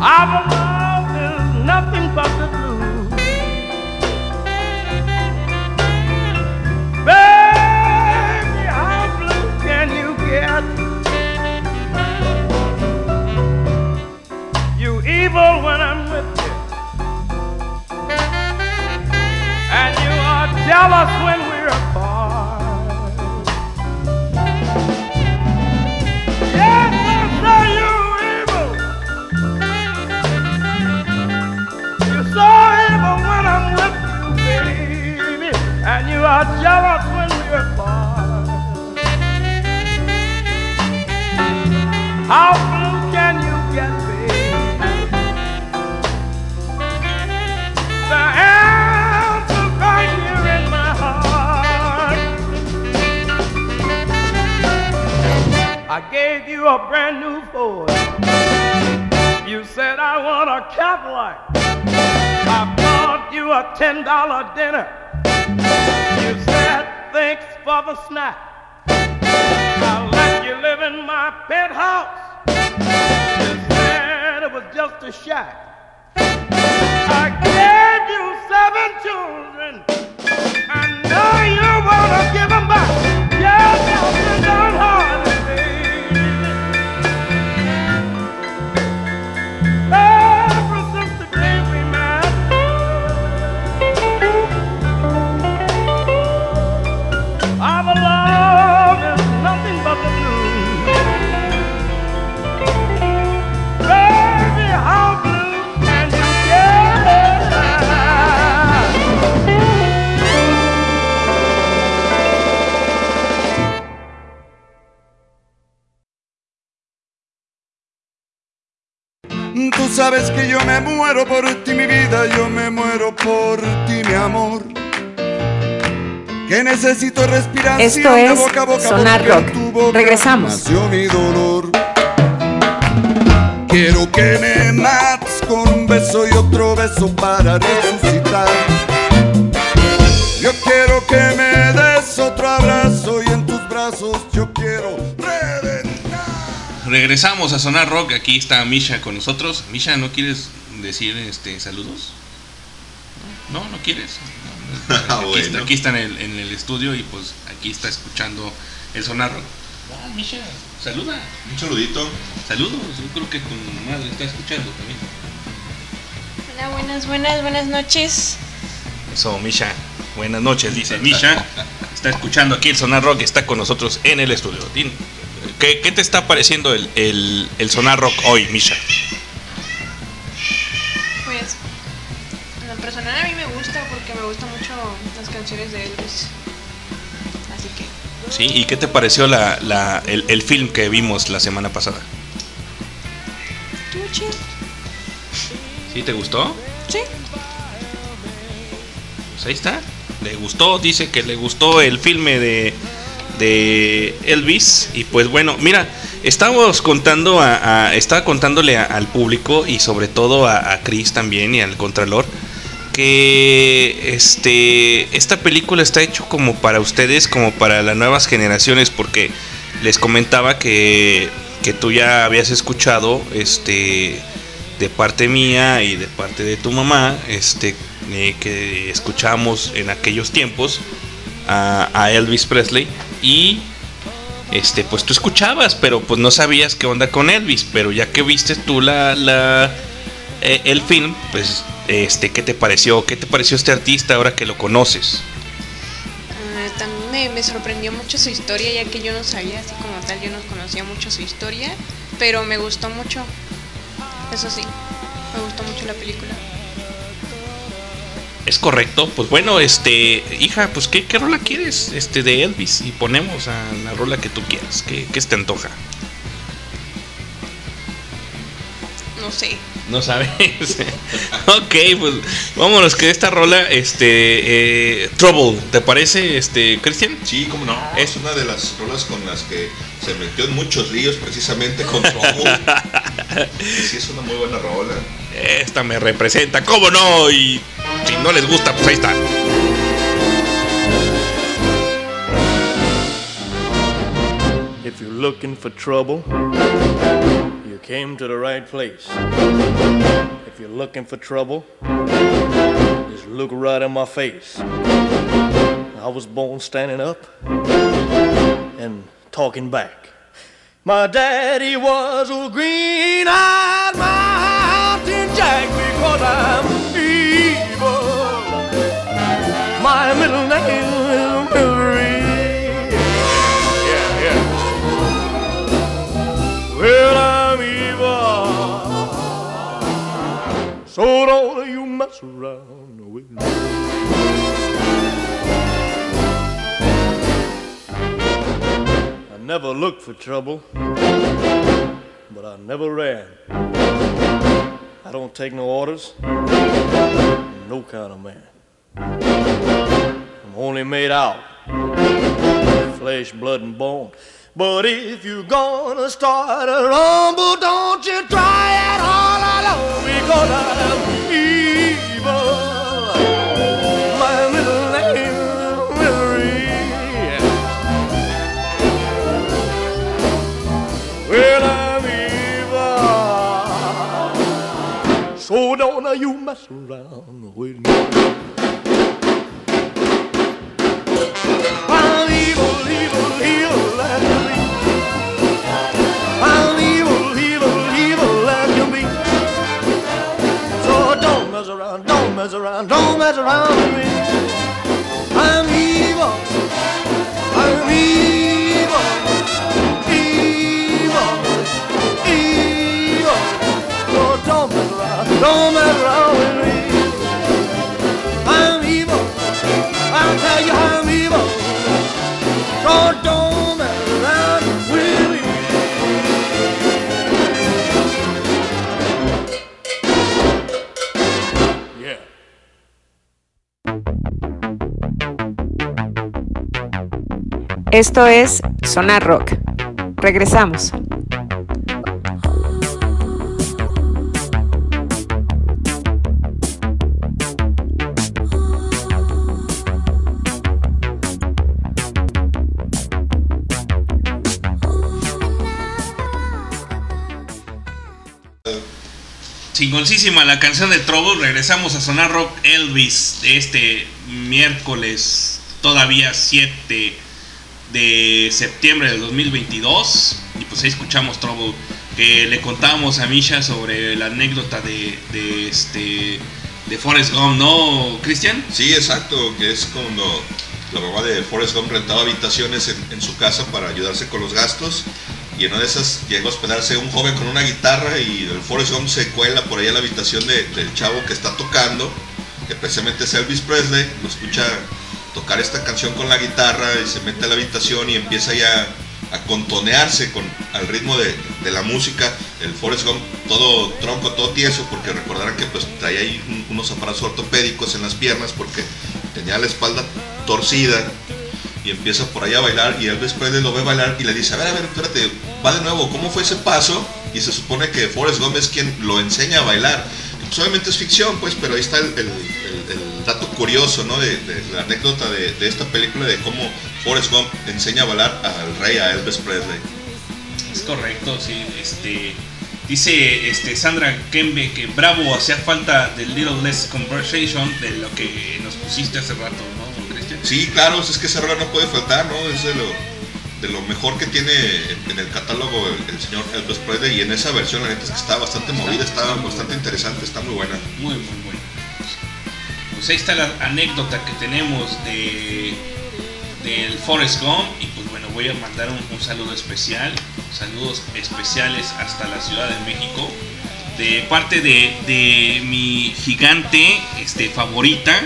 H: I've been. are jealous when we're apart! How blue can you
F: get
H: me? The answer's right here in my heart. I gave you a brand new Ford. You said I want a Cadillac. I bought you a ten dollar dinner. Thanks for the snack. I let you live in my penthouse. Said it was just a shack. I gave you seven children, and now you wanna give them back. Yeah, you're down
A: sabes que yo me muero por ti, mi vida, yo me muero por ti, mi amor. Que necesito respiración
B: Esto
A: de
B: es
A: boca a boca
B: Sonar Rock.
A: tu boca
B: Regresamos.
A: Nació mi dolor. Quiero que me mates con un beso y otro beso para resucitar. Yo quiero que me des otro abrazo y en tus brazos yo quiero.
C: Regresamos a Sonar Rock. Aquí está Misha con nosotros. Misha, ¿no quieres decir este saludos? No, no quieres. No, [LAUGHS] no. Aquí,
D: bueno.
C: está, aquí está en el, en el estudio y pues aquí está escuchando el Sonar Rock. Ah, Misha, saluda.
D: Un saludito.
C: Saludos. Yo creo que tu madre está escuchando también.
I: Hola, buenas, buenas, buenas noches.
C: Eso, Misha. Buenas noches, dice Misha. Está escuchando aquí el Sonar Rock. Está con nosotros en el estudio. ¿Qué, qué te está pareciendo el, el, el Sonar Rock hoy, Misha?
I: Pues, en lo personal a mí me gusta porque me gustan mucho las canciones de Elvis. Así que,
C: ¿Sí? ¿Y qué te pareció la, la- el, el film que vimos la semana pasada?
I: chido.
C: ¿Sí te gustó?
I: Sí.
C: Pues ahí está. Le gustó, dice que le gustó el filme de, de Elvis. Y pues bueno, mira, estábamos contando a, estaba contándole al público y sobre todo a, Chris también y al Contralor que este esta película está hecho como para ustedes, como para las nuevas generaciones, porque les comentaba que, que tú ya habías escuchado este de parte mía y de parte de tu mamá, este eh, que escuchábamos en aquellos tiempos a, a Elvis Presley y este pues tú escuchabas, pero pues no sabías qué onda con Elvis, pero ya que viste tú la, la eh, el film, pues este qué te pareció, qué te pareció este artista ahora que lo conoces.
I: También me sorprendió mucho su historia, ya que yo no sabía, así como tal, yo no conocía mucho su historia, pero me gustó mucho. Eso sí, me gustó mucho la película.
C: Es correcto, pues bueno, este, hija, pues qué, qué rola quieres, este, de Elvis y ponemos a la rola que tú quieras, ¿qué, qué se te antoja?
I: No sé.
C: No sabes. [LAUGHS] ok, pues vámonos que esta rola, este, eh, Trouble, ¿te parece, este, Cristian?
D: Sí, como no. Es una de las rolas con las que se metió en muchos líos precisamente con Trouble. [LAUGHS] Sí, es una muy buena rola.
C: Esta me representa, ¿cómo no? Y si no les gusta, pues ahí está.
G: If you're looking for trouble, you came to the right place. If you're looking for trouble, just look right in my face. I was born standing up and talking back. My daddy was a green-eyed mountain jack because I'm evil. My middle name is Millie. Yeah, yeah. Well, I'm evil. So don't you mess around with me. I never looked for trouble, but I never ran. I don't take no orders, no kind of man. I'm only made out flesh, blood, and bone. But if you're gonna start a rumble, don't you try it all alone because I'm evil. Don't you mess around with me. I'm evil, evil, evil. I'm evil, evil, evil. So don't mess around, don't mess around, don't mess around with me. I'm evil, I'm evil, evil. So.
B: Esto es Sonar Rock. Regresamos.
C: Chingoncísima la canción de Trouble. Regresamos a Sonar Rock Elvis este miércoles, todavía 7 de septiembre del 2022. Y pues ahí escuchamos Trouble. Que le contábamos a Misha sobre la anécdota de, de este de Forrest Gump, ¿no, Cristian?
D: Sí, exacto, que es cuando la mamá de Forrest Gump rentaba habitaciones en, en su casa para ayudarse con los gastos. Y en una de esas llegó a hospedarse un joven con una guitarra y el Forrest Gump se cuela por ahí a la habitación de- del chavo que está tocando, que precisamente es Elvis Presley, lo escucha tocar esta canción con la guitarra y se mete a la habitación y empieza ya a contonearse con, al ritmo de, la música. El Forrest Gump todo tronco, todo tieso, porque recordarán que pues traía ahí un- unos aparatos ortopédicos en las piernas porque tenía la espalda torcida y empieza por ahí a bailar y Elvis Presley lo ve bailar y le dice, a ver, a ver, espérate, va de nuevo, ¿cómo fue ese paso? Y se supone que Forrest Gump es quien lo enseña a bailar. Pues obviamente es ficción, pues, pero ahí está el, el- el- el dato curioso, ¿no? De, de la anécdota de, de esta película de cómo Forrest Gump enseña a bailar al rey, a Elvis Presley.
C: Es correcto, sí. Este, dice este, Sandra Kembe que bravo, hacía falta del Little Less Conversation de lo que nos pusiste hace rato, ¿no, Cristian?
D: Sí, claro, es que esa rola no puede faltar, ¿no? Es de lo, de lo mejor que tiene en el catálogo el, el señor Elvis Presley y en esa versión la neta es que está bastante movida, está bastante interesante, está muy buena.
C: Muy, muy bueno. Pues ahí está la anécdota que tenemos de del Forrest Gump y pues bueno, voy a mandar un, un saludo especial, saludos especiales hasta la Ciudad de México de parte de, de mi gigante este, favorita.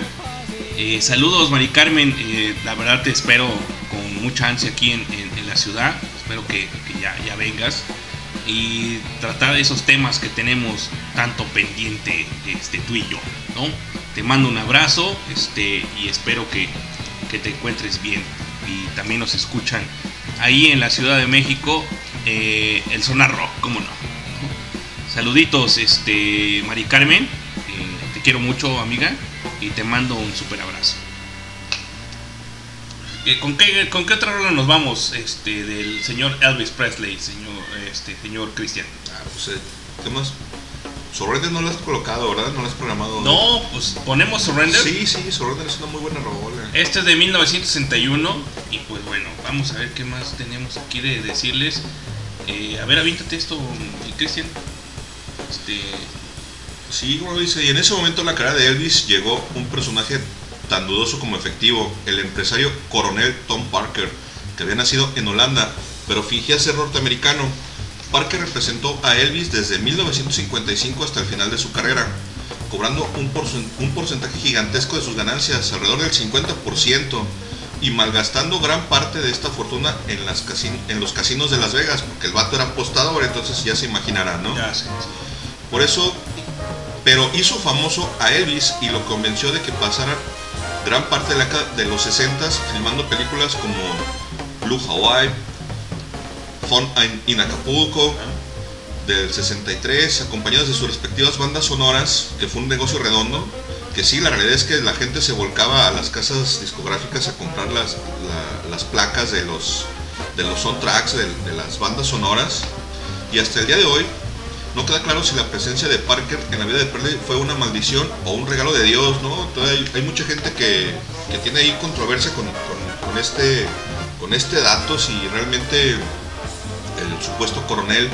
C: Eh, saludos Mari Carmen, eh, la verdad te espero mucha ansia aquí en, la ciudad, espero que, ya, vengas y tratar esos temas que tenemos tanto pendiente este, tú y yo, ¿no? Te mando un abrazo este, y espero que, que te encuentres bien y también nos escuchan ahí en la Ciudad de México eh, el Sonar Rock, ¿cómo no? Saluditos, este, Mari Carmen, eh, te quiero mucho amiga y te mando un super abrazo. Eh, ¿Con qué, ¿Con qué otra rola nos vamos este, del señor Elvis Presley, señor, este, señor Cristian?
D: Ah, pues, eh, ¿qué más? Surrender no lo has colocado, ¿verdad? No lo has programado.
C: No, pues ponemos Surrender.
D: Sí, sí, Surrender es una muy buena rola.
C: Este es de 1961 y pues bueno, vamos a ver qué más tenemos aquí de decirles. Eh, a ver, avíntate esto, Cristian. Este,
D: Sí, como dice, y en ese momento en la carrera de Elvis llegó un personaje tan dudoso como efectivo, el empresario coronel Tom Parker, que había nacido en Holanda, pero fingía ser norteamericano. Parker representó a Elvis desde 1955 hasta el final de su carrera, cobrando un, porcen- un porcentaje gigantesco de sus ganancias, alrededor del 50%, y malgastando gran parte de esta fortuna en, las casin- en los casinos de Las Vegas, porque el vato era apostador, entonces ya se imaginarán, ¿no?
C: ya sí.
D: Por eso, pero hizo famoso a Elvis y lo convenció de que pasara gran parte de, la, de los 60 filmando películas como Blue Hawaii, Fun in Acapulco del 63, acompañados de sus respectivas bandas sonoras, que fue un negocio redondo, que sí, la realidad es que la gente se volcaba a las casas discográficas a comprar las, las placas de los, de los soundtracks, de las bandas sonoras, y hasta el día de hoy no queda claro si la presencia de Parker en la vida de Presley fue una maldición o un regalo de Dios, ¿no? Entonces hay, mucha gente que, tiene ahí controversia con, este, con este dato, si realmente el supuesto coronel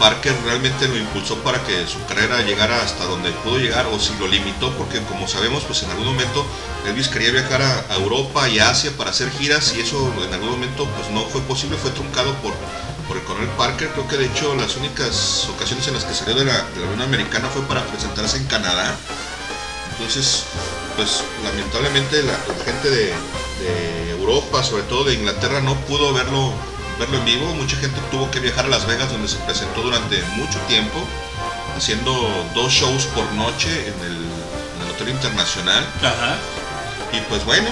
D: Parker realmente lo impulsó para que su carrera llegara hasta donde pudo llegar o si lo limitó porque como sabemos pues en algún momento Elvis quería viajar a, Europa y Asia para hacer giras y eso en algún momento pues no fue posible, fue truncado por por el coronel Parker. Creo que de hecho las únicas ocasiones en las que salió de la, Unión Americana fue para presentarse en Canadá. Entonces, pues lamentablemente la, gente de, Europa, sobre todo de Inglaterra, no pudo verlo, verlo en vivo. Mucha gente tuvo que viajar a Las Vegas, donde se presentó durante mucho tiempo, haciendo dos shows por noche en el, Hotel Internacional. Y pues bueno,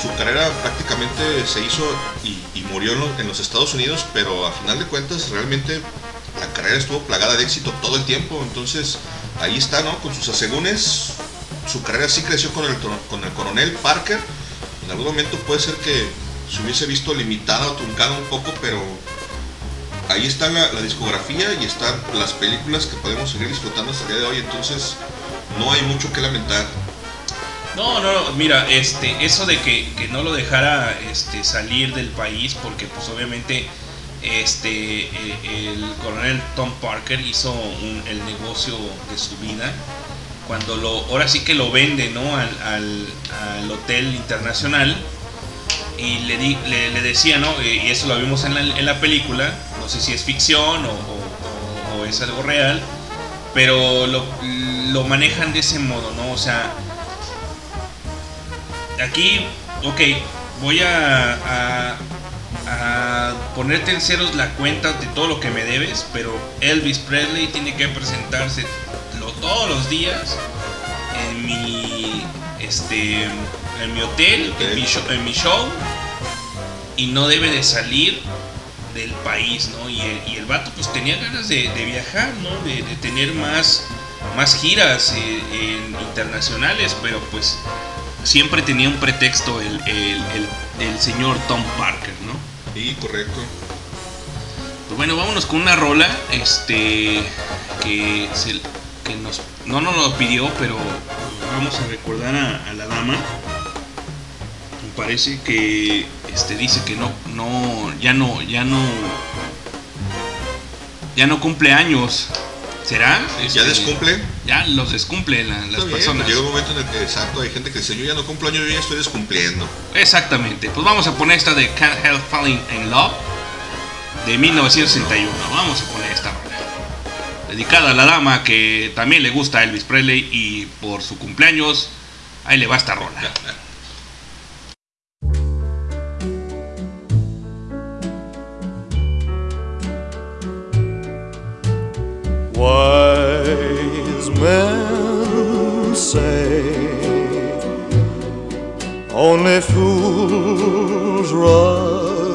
D: su carrera prácticamente se hizo y, murió en los, Estados Unidos, pero a final de cuentas realmente la carrera estuvo plagada de éxito todo el tiempo, entonces ahí está, ¿no? Con sus asegúnes, su carrera sí creció con el, con el coronel Parker, en algún momento puede ser que se hubiese visto limitada o truncada un poco, pero ahí está la, la, discografía y están las películas que podemos seguir disfrutando hasta el día de hoy, entonces no hay mucho que lamentar.
C: No, no, mira, este, eso de que, no lo dejara este, salir del país, porque pues obviamente este, e, el, coronel Tom Parker hizo el negocio de su vida. Cuando lo, ahora sí que lo vende, ¿no? Al, hotel internacional y le, le, decía, ¿no? Y eso lo vimos en la, película, no sé si es ficción o, es algo real, pero lo, lo manejan de ese modo, ¿no? O sea, aquí, ok, voy a, a, ponerte en ceros la cuenta de todo lo que me debes, pero Elvis Presley tiene que presentarse todos los días en mi, este, en mi hotel, en, mi show, en mi show, y no debe de salir del país, ¿no? Y el, y el vato pues tenía ganas de, viajar, ¿no? De, tener más, más giras eh, internacionales, pero pues siempre tenía un pretexto el, señor Tom Parker, ¿no?
D: Sí, correcto.
C: Pues bueno, vámonos con una rola este, que, nos, no nos lo pidió, pero vamos a recordar a, la dama. Me parece que este, dice que no, no, ya no, ya no, ya no cumple años. ¿Será?
D: ¿Ya este, descumple?
C: Ya los descumple las
D: pues
C: personas.
D: llega un momento en el que, exacto, hay gente que dice, yo ya no cumplo años, yo ya estoy descumpliendo.
C: Exactamente. Pues vamos a poner esta de Can't Help Falling in Love de 1961. Vamos a poner esta rola. Dedicada a la dama que también le gusta a Elvis Presley y por su cumpleaños, ahí le va esta rola.
G: Wise only fools rush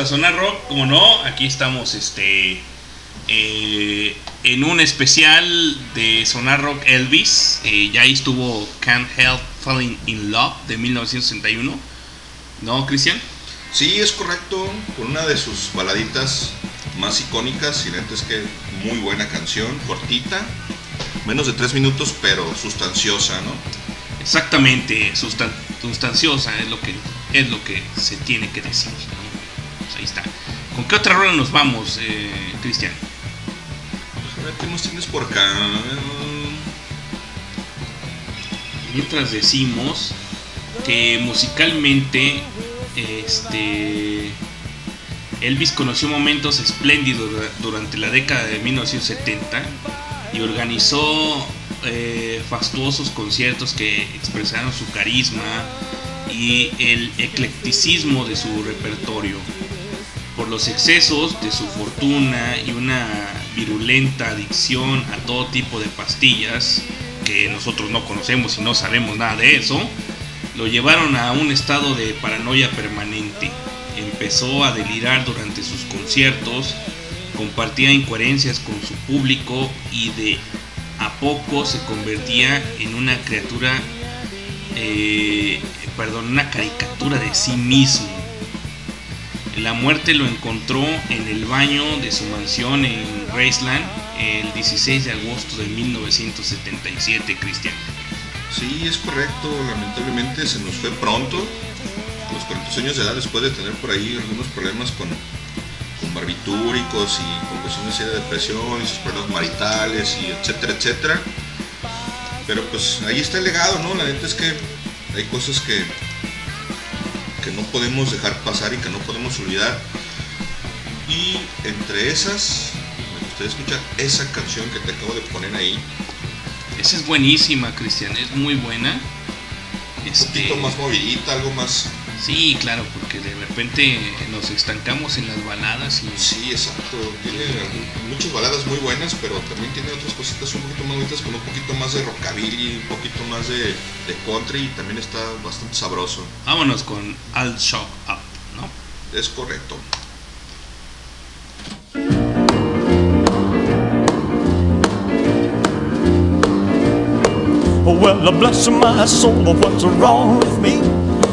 G: a
J: Sonar Rock,
C: como no, aquí estamos este eh, en un especial de Sonar Rock Elvis. Eh, ya ahí estuvo Can't Help Falling in Love de 1961. ¿No, Cristian?
D: Sí, es correcto, con una de sus baladitas más icónicas, y neta es que muy buena canción, cortita, menos de tres minutos, pero sustanciosa, ¿no?
C: Exactamente, sustan- sustanciosa es lo que es lo que se tiene que decir. Pues ahí está. ¿Con qué otra rola nos vamos, eh, Cristian?
D: A ver, ¿qué más tienes por acá?
C: Mientras decimos que musicalmente este Elvis conoció momentos espléndidos dura- durante la década de 1970 y organizó eh, fastuosos conciertos que expresaron su carisma y el eclecticismo de su repertorio. Por los excesos de su fortuna y una virulenta adicción a todo tipo de pastillas, que nosotros no conocemos y no sabemos nada de eso, lo llevaron a un estado de paranoia permanente. Empezó a delirar durante sus conciertos, compartía incoherencias con su público y de a poco se convertía en una criatura, eh, perdón, una caricatura de sí mismo. La muerte lo encontró en el baño de su mansión en Graceland el 16 de agosto de 1977, Cristian.
D: Sí, es correcto, lamentablemente se nos fue pronto, a los 40 años de edad, después de tener por ahí algunos problemas con, barbitúricos y con cuestiones de depresión y sus problemas maritales y etcétera, etcétera. Pero pues ahí está el legado, ¿no? La neta es que hay cosas que, que no podemos dejar pasar y que no podemos olvidar. Y entre esas, me gustaría escuchar esa canción que te acabo de poner ahí.
C: Esa es buenísima, Cristian, es muy buena.
D: Un poquito más movidita, algo más
C: Sí, claro, porque de repente nos estancamos en las baladas y
D: Sí, exacto. Tiene muchas baladas muy buenas, pero también tiene otras cositas un poquito más bonitas, con un poquito más de rockabilly, un poquito más de, de country y también está bastante sabroso.
C: vámonos con I'll Shock Up, ¿no?
D: Es correcto.
G: Oh, well, bless my soul, what's wrong with me?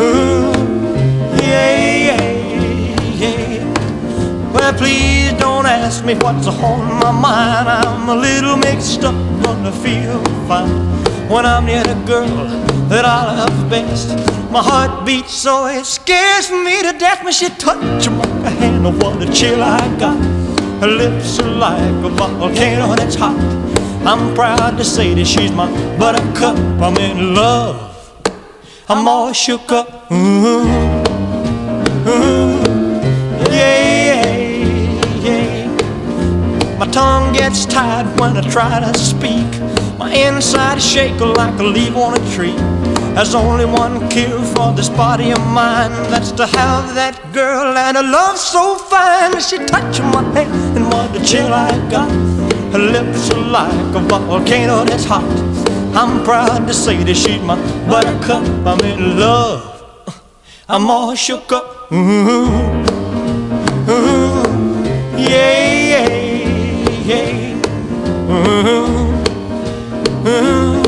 G: ooh, yeah, yeah, yeah. Well, please don't ask me what's on my mind. I'm a little mixed up, gonna feel fine when I'm near the girl that I love best. My heart beats so it scares me to death when she touch my hand. Oh, what a chill I got. Her lips are like a volcano that's hot. I'm proud to say that she's my buttercup. I'm in love. I'm all shook up. Ooh, yeah, yeah. My tongue gets tied when I try to speak. My inside is shaking like a leaf on a tree. There's only one cure for this body of mine. That's to have that girl and a love so fine. She touched my hand and what a chill I got. Her lips are like a volcano that's hot. I'm proud to say that she's my buttercup. I'm in love. I'm all shook up. Ooh, ooh, yeah, yeah, yeah. Ooh, ooh,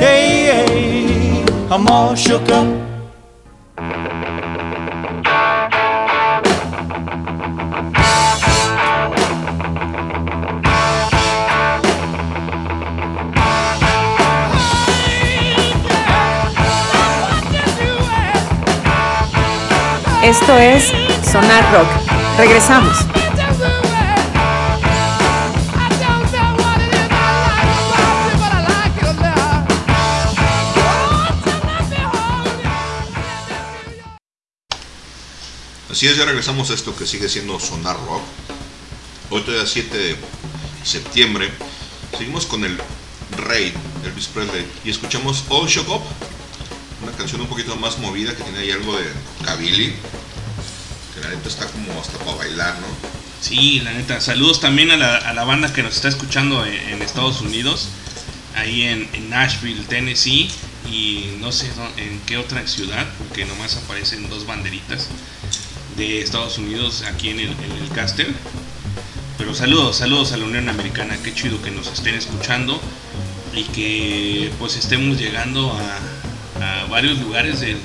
G: yeah, yeah. I'm all shook up.
B: Esto es Sonar Rock. Regresamos.
D: Así es, ya regresamos a esto que sigue siendo Sonar Rock. Hoy todavía 7 de septiembre. Seguimos con el rey Elvis Presley y escuchamos All Shook Up, una canción un poquito más movida que tiene ahí algo de Kabilly, que la neta está como hasta para bailar, ¿no?
C: Sí, la neta. Saludos también a la, a la banda que nos está escuchando en, Estados Unidos, ahí en, Nashville, Tennessee, y no sé en qué otra ciudad, porque nomás aparecen dos banderitas de Estados Unidos aquí en el, el caster. Pero saludos, saludos a la Unión Americana, qué chido que nos estén escuchando y que pues estemos llegando a, a varios lugares del,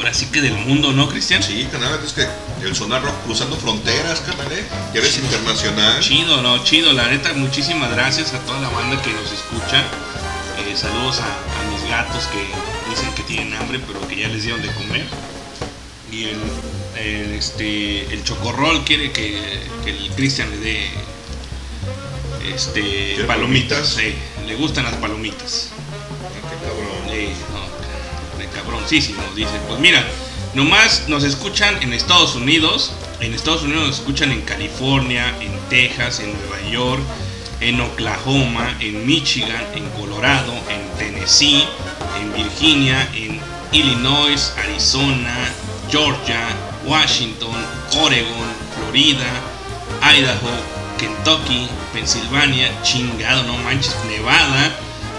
C: ahora sí que del mundo, ¿no, Cristian?
D: Sí, carnal, es que el Sonar Rock cruzando fronteras, carnal, ¿eh? Ya eres internacional.
C: Chido, no, chido, la neta, muchísimas gracias a toda la banda que nos escucha. Eh, saludos a, a mis gatos que dicen que tienen hambre, pero que ya les dieron de comer. Y el, el, este, el chocorrol quiere que, que el Cristian le dé este,
D: ¿Quiere
C: palomitas.
D: palomitas?
C: Sí, le gustan las palomitas.
D: Ah, qué cabrón.
C: No, de cabroncísimo, dice. Pues mira, nomás nos escuchan en Estados Unidos. En Estados Unidos nos escuchan en California, en Texas, en Nueva York, en Oklahoma, en Michigan, en Colorado, en Tennessee, en Virginia, en Illinois, Arizona, Georgia, Washington, Oregon, Florida, Idaho, Kentucky, Pensilvania, chingado, no manches, Nevada,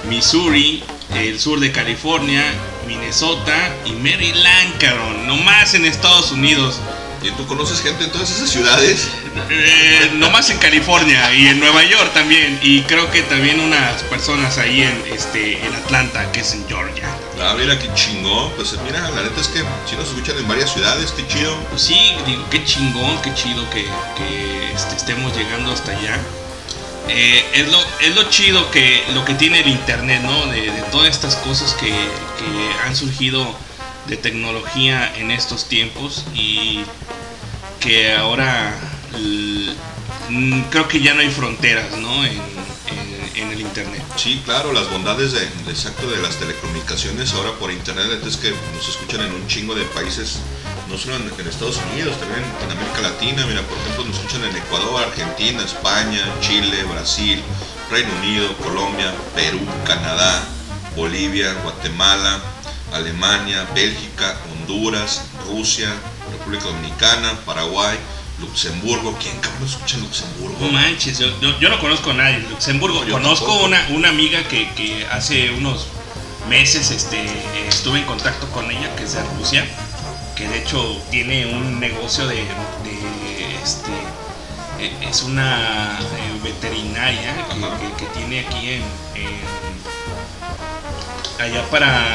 C: Missouri, el sur de California, Minnesota y Maryland, cabrón, nomás en Estados Unidos.
D: ¿Y tú conoces gente en todas esas ciudades?
C: Eh, nomás en California y en Nueva York también. Y creo que también unas personas ahí en, este, en Atlanta, que es en Georgia.
D: Ah, mira qué chingón. Pues mira, la neta es que si nos escuchan en varias ciudades, qué chido.
C: Pues sí, digo, qué chingón, qué chido que, que, este, estemos llegando hasta allá. Eh, es, lo, es lo chido que lo que tiene el internet, ¿no? De, todas estas cosas que, que han surgido de tecnología en estos tiempos y que ahora mm, creo que ya no hay fronteras, ¿no? En, en- en el internet.
D: Sí, claro, las bondades de, de exacto de las telecomunicaciones ahora por internet es que nos escuchan en un chingo de países, no solo en, en Estados Unidos, también en América Latina. Mira, por ejemplo, nos escuchan en Ecuador, Argentina, España, Chile, Brasil, Reino Unido, Colombia, Perú, Canadá, Bolivia, Guatemala, Alemania, Bélgica, Honduras, Rusia, República Dominicana, Paraguay, Luxemburgo. ¿Quién cabrón escucha en Luxemburgo?
C: No manches, yo, yo- yo no conozco a nadie en Luxemburgo. Conozco una, una amiga que, que hace unos meses este, estuve en contacto con ella, que es de Rusia, que de hecho tiene un negocio de, de, este, eh, es una eh, veterinaria que,
D: Ajá.
C: que- que tiene aquí en, en- allá para,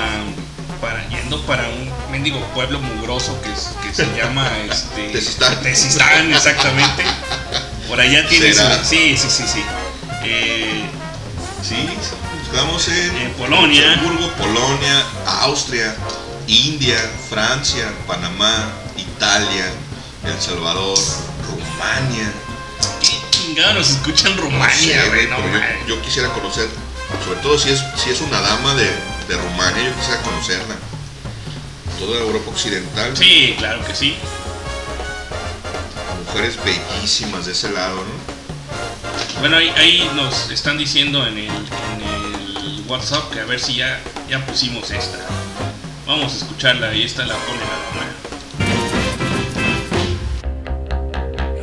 C: para yendo para un mendigo pueblo mugroso que, es- que se [LAUGHS] llama este
D: Tezistán.
C: Tezistán, exactamente. Por allá tiene sí, sí, sí, sí. Eh,
D: Sí, quedamos en,
C: En Polonia.
D: Luxemburgo, Polonia, Austria, India, Francia, Panamá, Italia, El Salvador, Rumania,
C: chingado nos escuchan Rumania, güey? No,
D: yo, quisiera conocer, sobre todo si es, si es una dama de, de Rumania, yo quisiera conocerla. Toda Europa Occidental.
C: Sí, claro que sí.
D: Mujeres bellísimas de ese lado, ¿no?
C: Bueno, ahí, ahí nos están diciendo en el, en el WhatsApp que a ver si ya, ya pusimos esta. Vamos a escucharla, ahí está la
G: la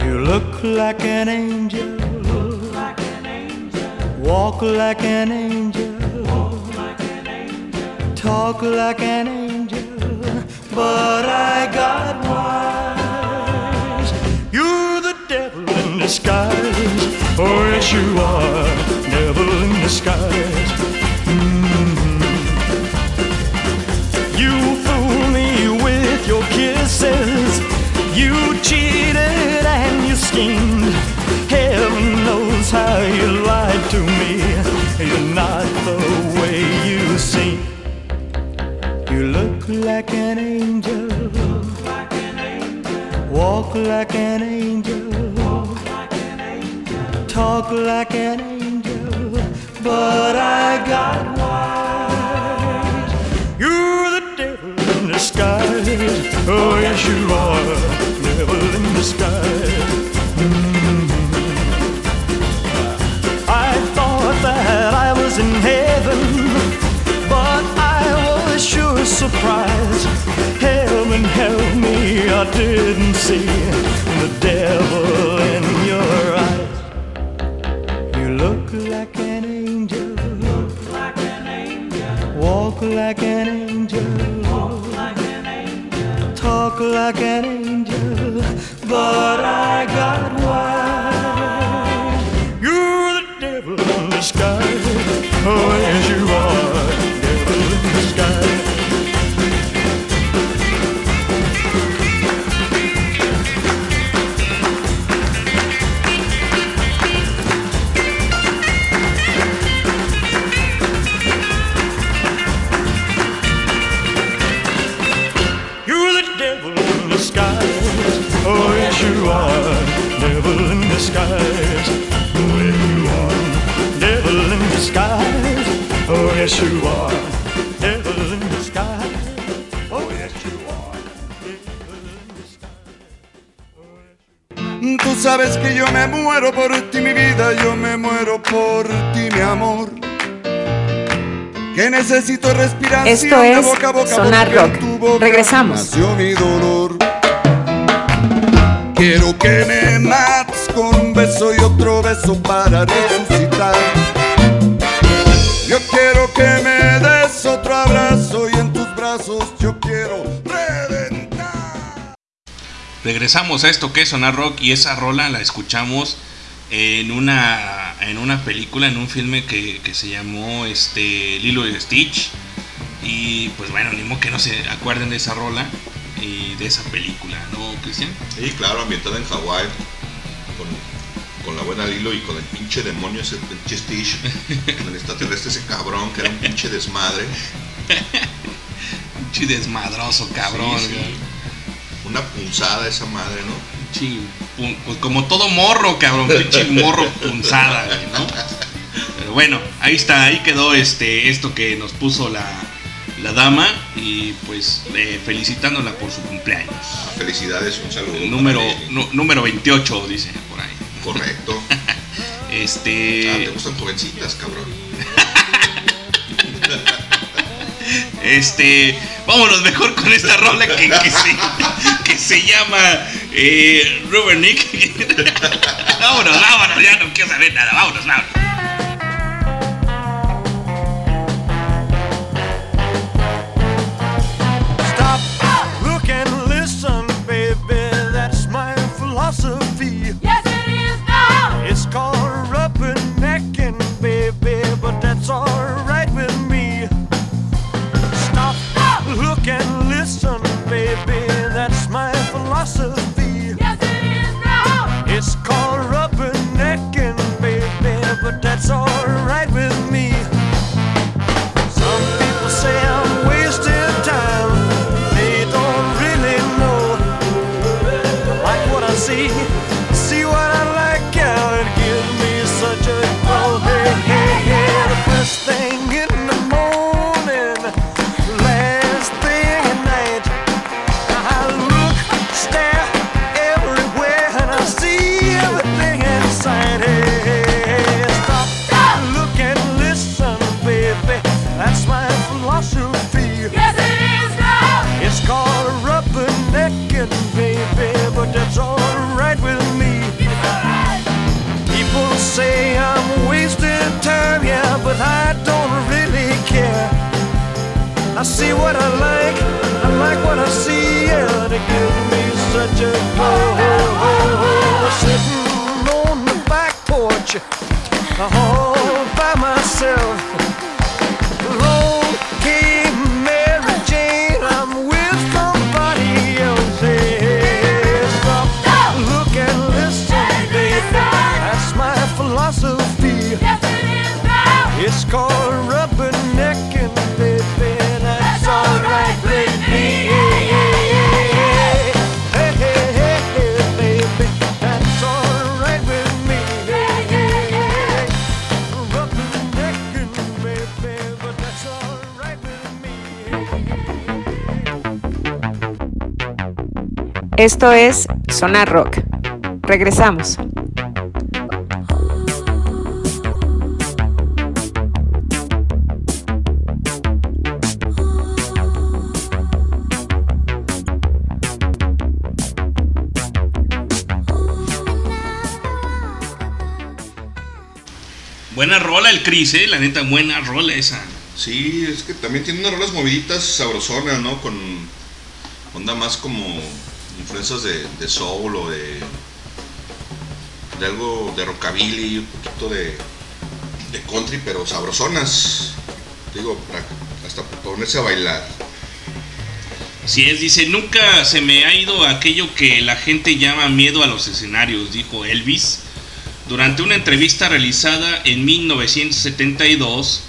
G: You look like an angel. Walk like an angel. Talk like an angel. But I got wise. You're the devil in disguise. Oh, yes, you are. Devil in disguise. Heaven knows how you lied to me. You're not the way you seem. You look like an angel. Walk like an angel. Talk like an angel. But I got wise. You're the devil in disguise. Oh, yes, you are, devil in disguise. Sure surprised. Heaven help me, I didn't see the devil in your eyes. You look like an angel, look like an angel. walk like an angel talk like an angel, but I got wise.
A: Necesito respirar
B: Esto es boca a boca Sonar Rock. Regresamos.
A: Mi dolor. Quiero que me mates con un beso y otro beso para resucitar. Yo quiero que me des otro abrazo y en tus brazos yo quiero reventar.
C: Regresamos a esto que es Sonar Rock y esa rola la escuchamos en una, en una película, en un filme que, que se llamó este, Lilo y Stitch. Y pues bueno, ni modo que no se acuerden de esa rola y de esa película, ¿no, Cristian?
D: Sí, claro, ambientada en Hawái, con, la buena Lilo y con el pinche demonio ese pinche Stitch, [LAUGHS] con el extraterrestre ese cabrón que era un pinche desmadre. [LAUGHS]
C: pinche desmadroso, cabrón.
D: Una punzada esa madre, ¿no?
C: Pinche, pues como todo morro, cabrón, pinche [LAUGHS] morro punzada, ¿no? Pero bueno, ahí está, ahí quedó este esto que nos puso la la dama y pues eh, felicitándola por su cumpleaños.
D: Felicidades, un saludo.
C: Número, número 28, dice por ahí.
D: Correcto. [LAUGHS]
C: este.
D: Ah, te gustan jovencitas, cabrón. [LAUGHS]
C: este. Vámonos mejor con esta rola que, que, se, llama eh, Nick. [LAUGHS] vámonos, vámonos, ya no quiero saber nada. Vámonos, vámonos.
G: I see what I like, I like what I see, and it gives me such a glow. Sitting on the back porch, all by myself. Came Mary Jane, I'm with somebody else. Hey, stop, look and listen, baby. That's my philosophy. It's called rubbernecking,
B: Esto es Sonar Rock. Regresamos.
C: Buena rola el Chris, eh, la neta, buena rola esa.
D: Sí, es que también tiene unas rolas moviditas sabrosonas, ¿no? Con onda más como influencias de, de soul o de, de algo de rockabilly, un poquito de, de country, pero sabrosonas. Digo, hasta ponerse a bailar.
C: Así es, dice, nunca se me ha ido aquello que la gente llama miedo a los escenarios, dijo Elvis, durante una entrevista realizada en 1972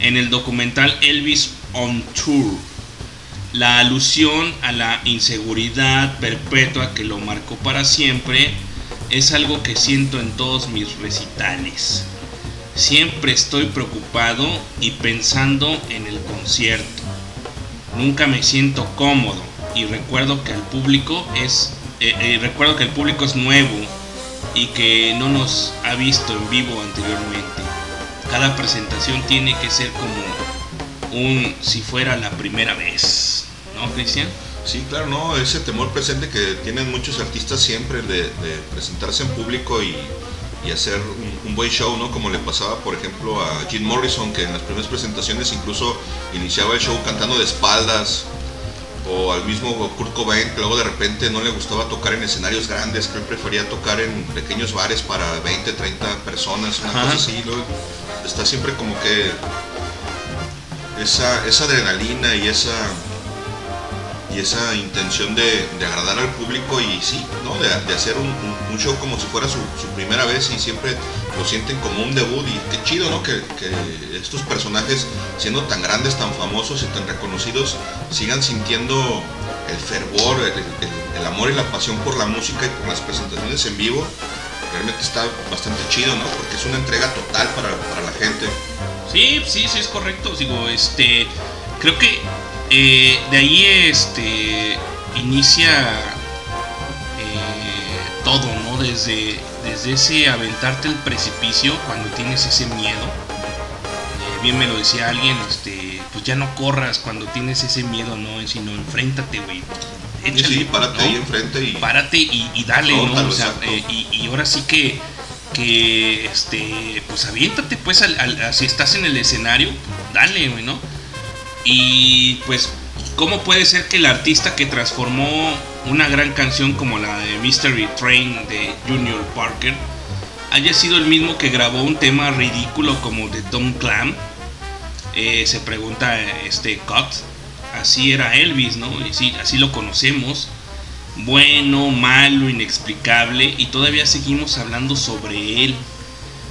C: en el documental Elvis on Tour. La alusión a la inseguridad perpetua que lo marcó para siempre es algo que siento en todos mis recitales. Siempre estoy preocupado y pensando en el concierto. Nunca me siento cómodo y recuerdo que el público es eh, eh, recuerdo que el público es nuevo y que no nos ha visto en vivo anteriormente. Cada presentación tiene que ser como un si fuera la primera vez, ¿no, Cristian?
D: Sí, claro, no, ese temor presente que tienen muchos artistas siempre de, de presentarse en público y, y hacer un, un buen show, ¿no? Como le pasaba, por ejemplo, a Jim Morrison, que en las primeras presentaciones incluso iniciaba el show cantando de espaldas, o al mismo Kurt Cobain, que luego de repente no le gustaba tocar en escenarios grandes, que él prefería tocar en pequeños bares para 20, 30 personas, una
C: Ajá.
D: cosa así, ¿no? Está siempre como que esa, esa adrenalina y esa y esa intención de, agradar al público y sí, ¿no? de, hacer un, show como si fuera su, primera vez y siempre lo sienten como un debut y qué chido, ¿no? Que, que estos personajes, siendo tan grandes, tan famosos y tan reconocidos, sigan sintiendo el fervor, el, el- el amor y la pasión por la música y por las presentaciones en vivo. Realmente está bastante chido, ¿no? Porque es una entrega total para, para la gente.
C: Sí, sí, sí es correcto. Digo, este, creo que eh, de ahí este inicia eh, todo, ¿no? Desde, desde ese aventarte el precipicio cuando tienes ese miedo. Eh, bien me lo decía alguien, este, pues ya no corras cuando tienes ese miedo, ¿no? Sino enfréntate, güey.
D: Y sí, párate
C: ¿no?
D: ahí enfrente y
C: párate y, y dale, ¿no? O sea, eh, y, y ahora sí que, que este, pues aviéntate, pues, al, si estás en el escenario, pues, dale, güey, ¿no? Y pues, ¿cómo puede ser que el artista que transformó una gran canción como la de Mystery Train de Junior Parker haya sido el mismo que grabó un tema ridículo como de Tom Clam? Eh, se pregunta este Cut. Así era Elvis, ¿no? Y sí, así lo conocemos. Bueno, malo, inexplicable. Y todavía seguimos hablando sobre él.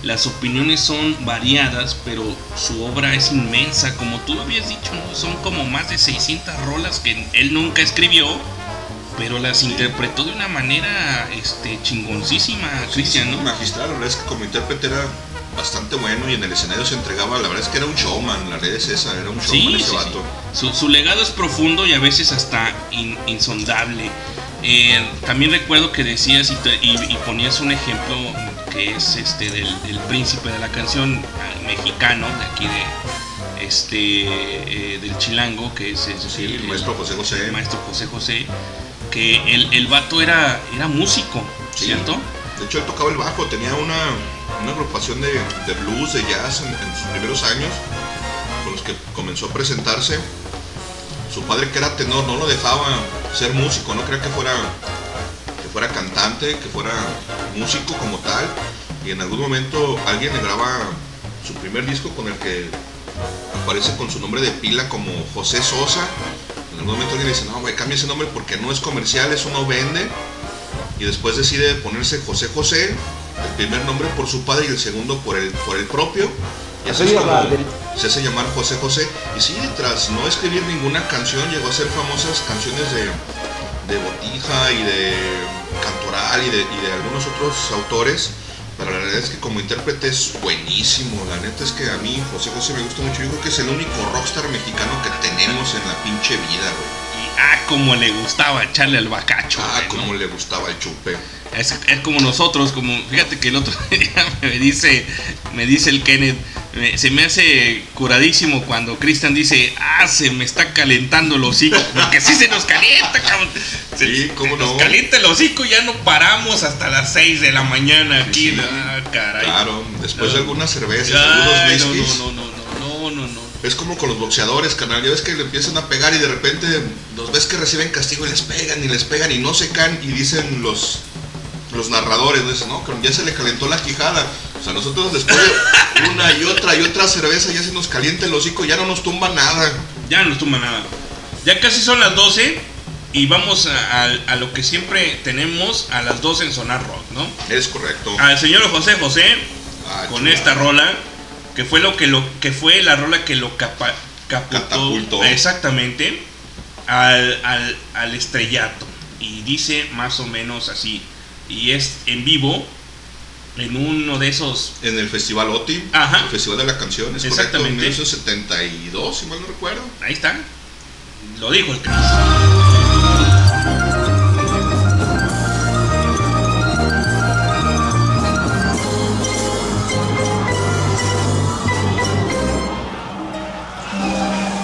C: Las opiniones son variadas, pero su obra es inmensa. Como tú habías dicho, ¿no? Son como más de 600 rolas que él nunca escribió. Pero las interpretó de una manera este, chingoncísima, Cristian, ¿no?
D: Magistral, la verdad es que como intérprete era bastante bueno y en el escenario se entregaba, la verdad es que era un showman, la red es esa, era un showman
C: Sí,
D: ese
C: sí, sí.
D: vato.
C: Su, su legado es profundo y a veces hasta in- insondable. Eh, también recuerdo que decías y, te- y- y ponías un ejemplo que es este del, del príncipe de la canción eh, mexicano de aquí de este eh, del chilango que es, es
D: Sí, el maestro José José.
C: el maestro José José que el, el vato era era músico
D: Sí.
C: cierto
D: De hecho, él tocaba el bajo, tenía una, una agrupación de, de blues, de jazz en, en sus primeros años, con los que comenzó a presentarse. su padre que era tenor no lo dejaba ser músico, no creía que fuera fuera cantante, que fuera músico como tal. Y en algún momento alguien le graba su primer disco con el que aparece con su nombre de pila como José Sosa. En algún momento alguien le dice, no, güey, cambia ese nombre porque no es comercial, eso no vende. Y después decide ponerse José José, el primer nombre por su padre y el segundo por el, por el propio. Y así es como se hace llamar José José. Y sí, tras no escribir ninguna canción, llegó a ser famosas canciones de, de Botija y de Cantoral y de, y de algunos otros autores. Pero la realidad es que como intérprete es buenísimo. La neta es que a mí José José me gusta mucho. Yo creo que es el único rockstar mexicano que tenemos en la pinche vida, güey.
C: Ah, como le gustaba echarle al bacacho.
D: Ah,
C: güey, ¿no?
D: como le gustaba el chupe.
C: Es, es como nosotros, como fíjate que el otro [LAUGHS] día me dice, me dice el Kenneth, me- se me hace curadísimo cuando Cristian dice, ah, se me está calentando el hocico, porque sí se nos calienta, cabrón. Se,
D: Sí, cómo
C: se nos
D: no.
C: calienta el hocico y ya no paramos hasta las 6 de la mañana aquí.
D: Sí.
C: Ah, caray.
D: Claro, después de
C: Ah.
D: algunas cervezas,
C: Ay,
D: algunos
C: no,
D: whiskies.
C: no, no, no, no.
D: Es como con los boxeadores, canal. Ya ves que le empiezan a pegar y de repente los ves que reciben castigo y les pegan y les pegan y no se caen y dicen los los narradores, dicen, no, que ya se le calentó la quijada. O sea, nosotros después de una y otra y otra cerveza ya se nos calienta el hocico, ya no nos tumba nada.
C: Ya no nos tumba nada. Ya casi son las 12 y vamos a, a- a lo que siempre tenemos a las 12 en Sonar Rock, ¿no?
D: Es correcto.
C: Al señor José José
D: Ah,
C: con esta rola que fue lo que lo que fue la rola que lo capa- caputó
D: Catapultó.
C: exactamente al, al- al estrellato y dice más o menos así y es en vivo en uno de esos
D: En el Festival OTI,
C: Ajá.
D: el Festival de la Canción, es
C: Exactamente.
D: correcto, en 1972, si mal no recuerdo.
C: ahí está lo dijo el Chris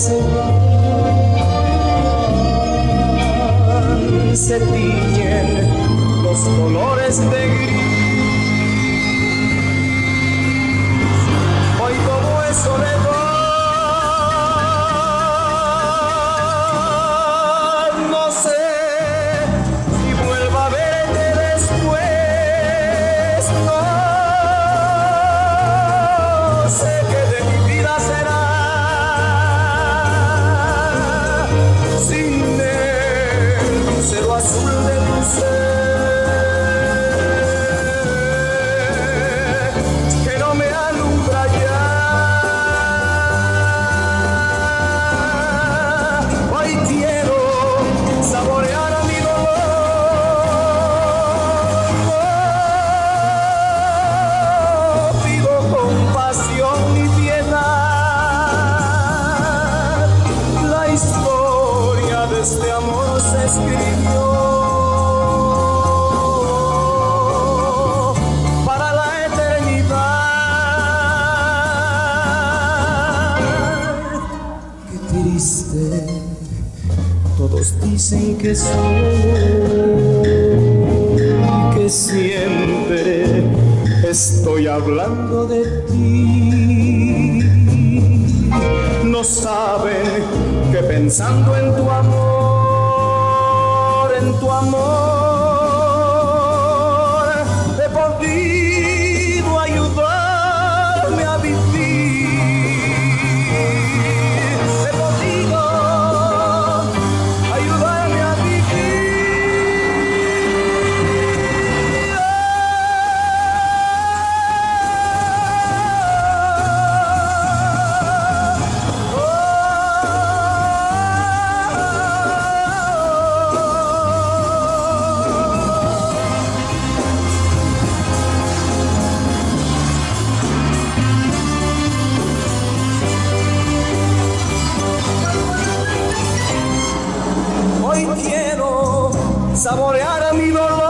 K: se van, tiñen los colores de gris. Hoy todo es soledad, que soy, siempre estoy hablando saborear mi dolor.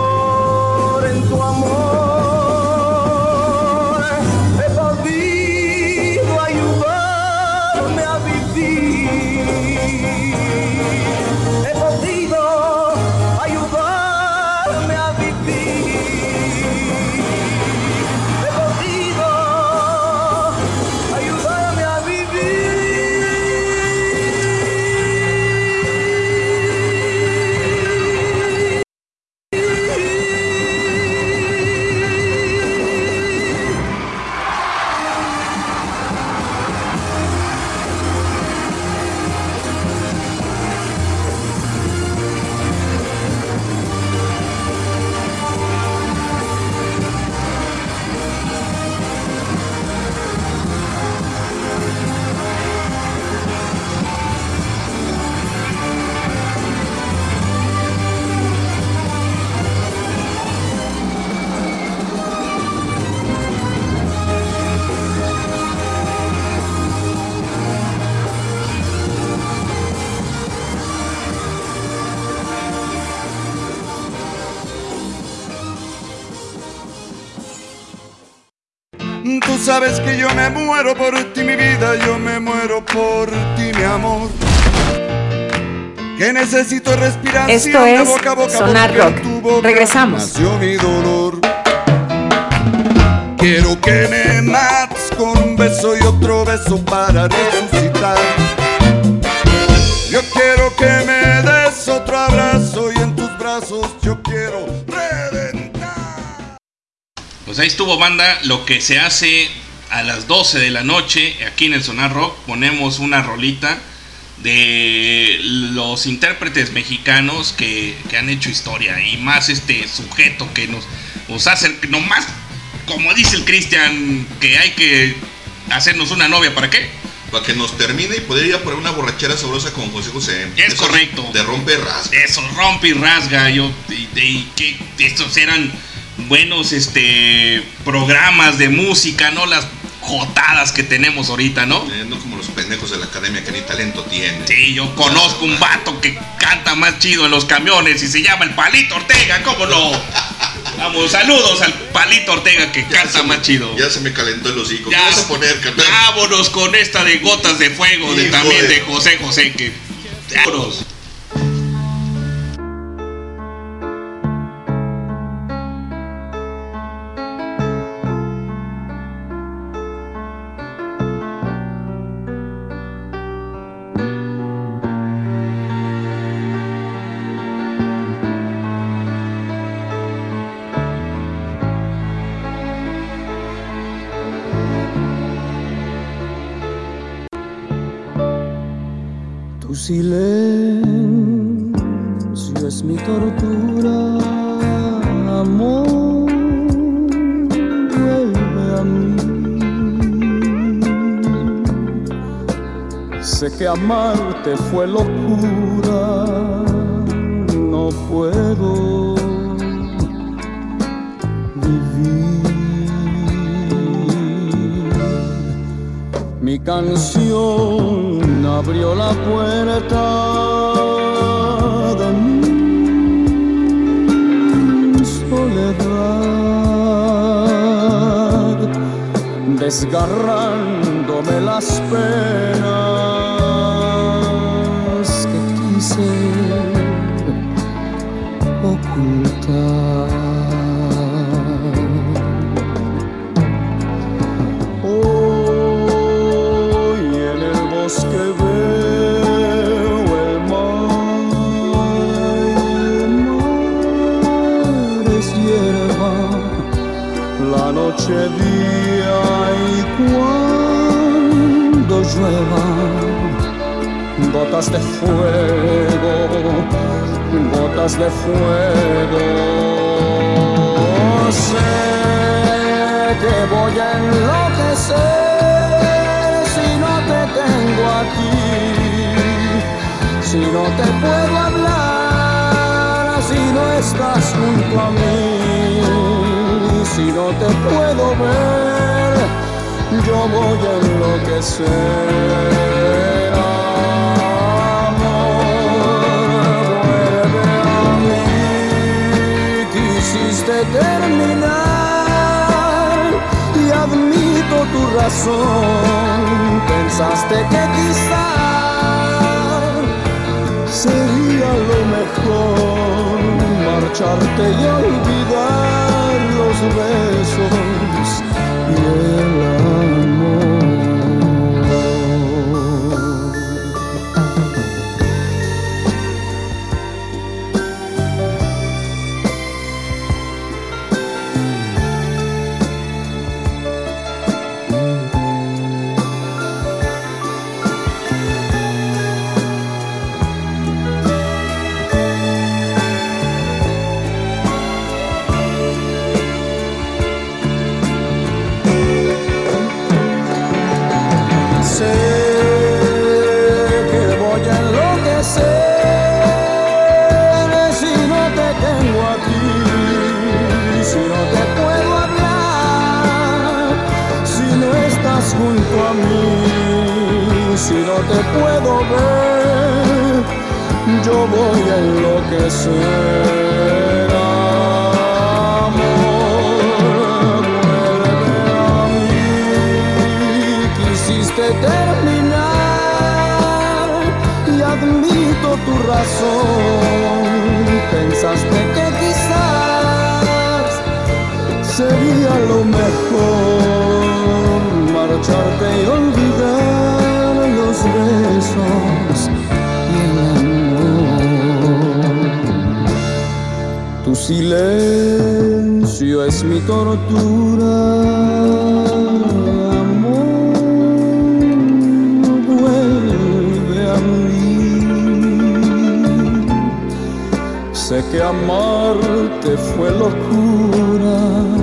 A: sabes que yo me muero por ti, mi vida, yo me muero por ti, mi amor. Que necesito respiración
B: Esto
A: de
B: es
A: boca a boca
B: Sonar Rock.
A: tu boca
B: Regresamos.
A: nació mi dolor. Quiero que me mates con un beso y otro beso para resucitar. Yo quiero que me des otro abrazo y en tus brazos yo quiero reventar.
C: Pues ahí estuvo banda, lo que se hace a las 12 de la noche aquí en el Sonar Rock, ponemos una rolita de los intérpretes mexicanos que, que han hecho historia y más este sujeto que nos, nos hace, nomás como dice el Cristian, que hay que hacernos una novia, ¿para qué?
D: Para que nos termine y poder ir a por una borrachera sabrosa con José José.
C: Es
D: Eso
C: correcto.
D: De rompe rasga.
C: Eso, rompe y rasga. Yo, y, y que estos eran buenos este programas de música, no las jotadas que tenemos ahorita, ¿no?
D: Eh, no como los pendejos de la academia que ni talento tienen.
C: Sí, yo conozco un vato que canta más chido en los camiones y se llama el Palito Ortega, ¿cómo no? [LAUGHS] Vamos, saludos al Palito Ortega que
D: Ya
C: canta
D: me-
C: más chido.
D: Ya se me calentó el hocico.
C: Ya.
D: ¿Qué vas a poner?
C: Vámonos con esta de Gotas de Fuego de también
D: de-
C: de José José que vámonos.
K: Silencio es mi tortura, amor, vuelve a mí. Sé que amarte fue locura, no puedo vivir. Mi canción abrió la puerta de mi soledad, desgarrándome las penas
G: gotas de fuego, gotas de fuego. Sé que voy a enloquecer si no te tengo aquí, si no te puedo hablar, si no estás junto a mí si no te puedo ver, yo voy a enloquecer. Terminar y admito tu razón, pensaste que quizás sería lo mejor marcharte y olvidar los besos y el amor. Puedo ver, yo voy a enloquecer. Amor, vuelve a mí, quisiste terminar y admito tu razón. Pensaste que quizás sería lo mejor marcharte y olvidar silencio es mi tortura. Sé que amarte fue locura.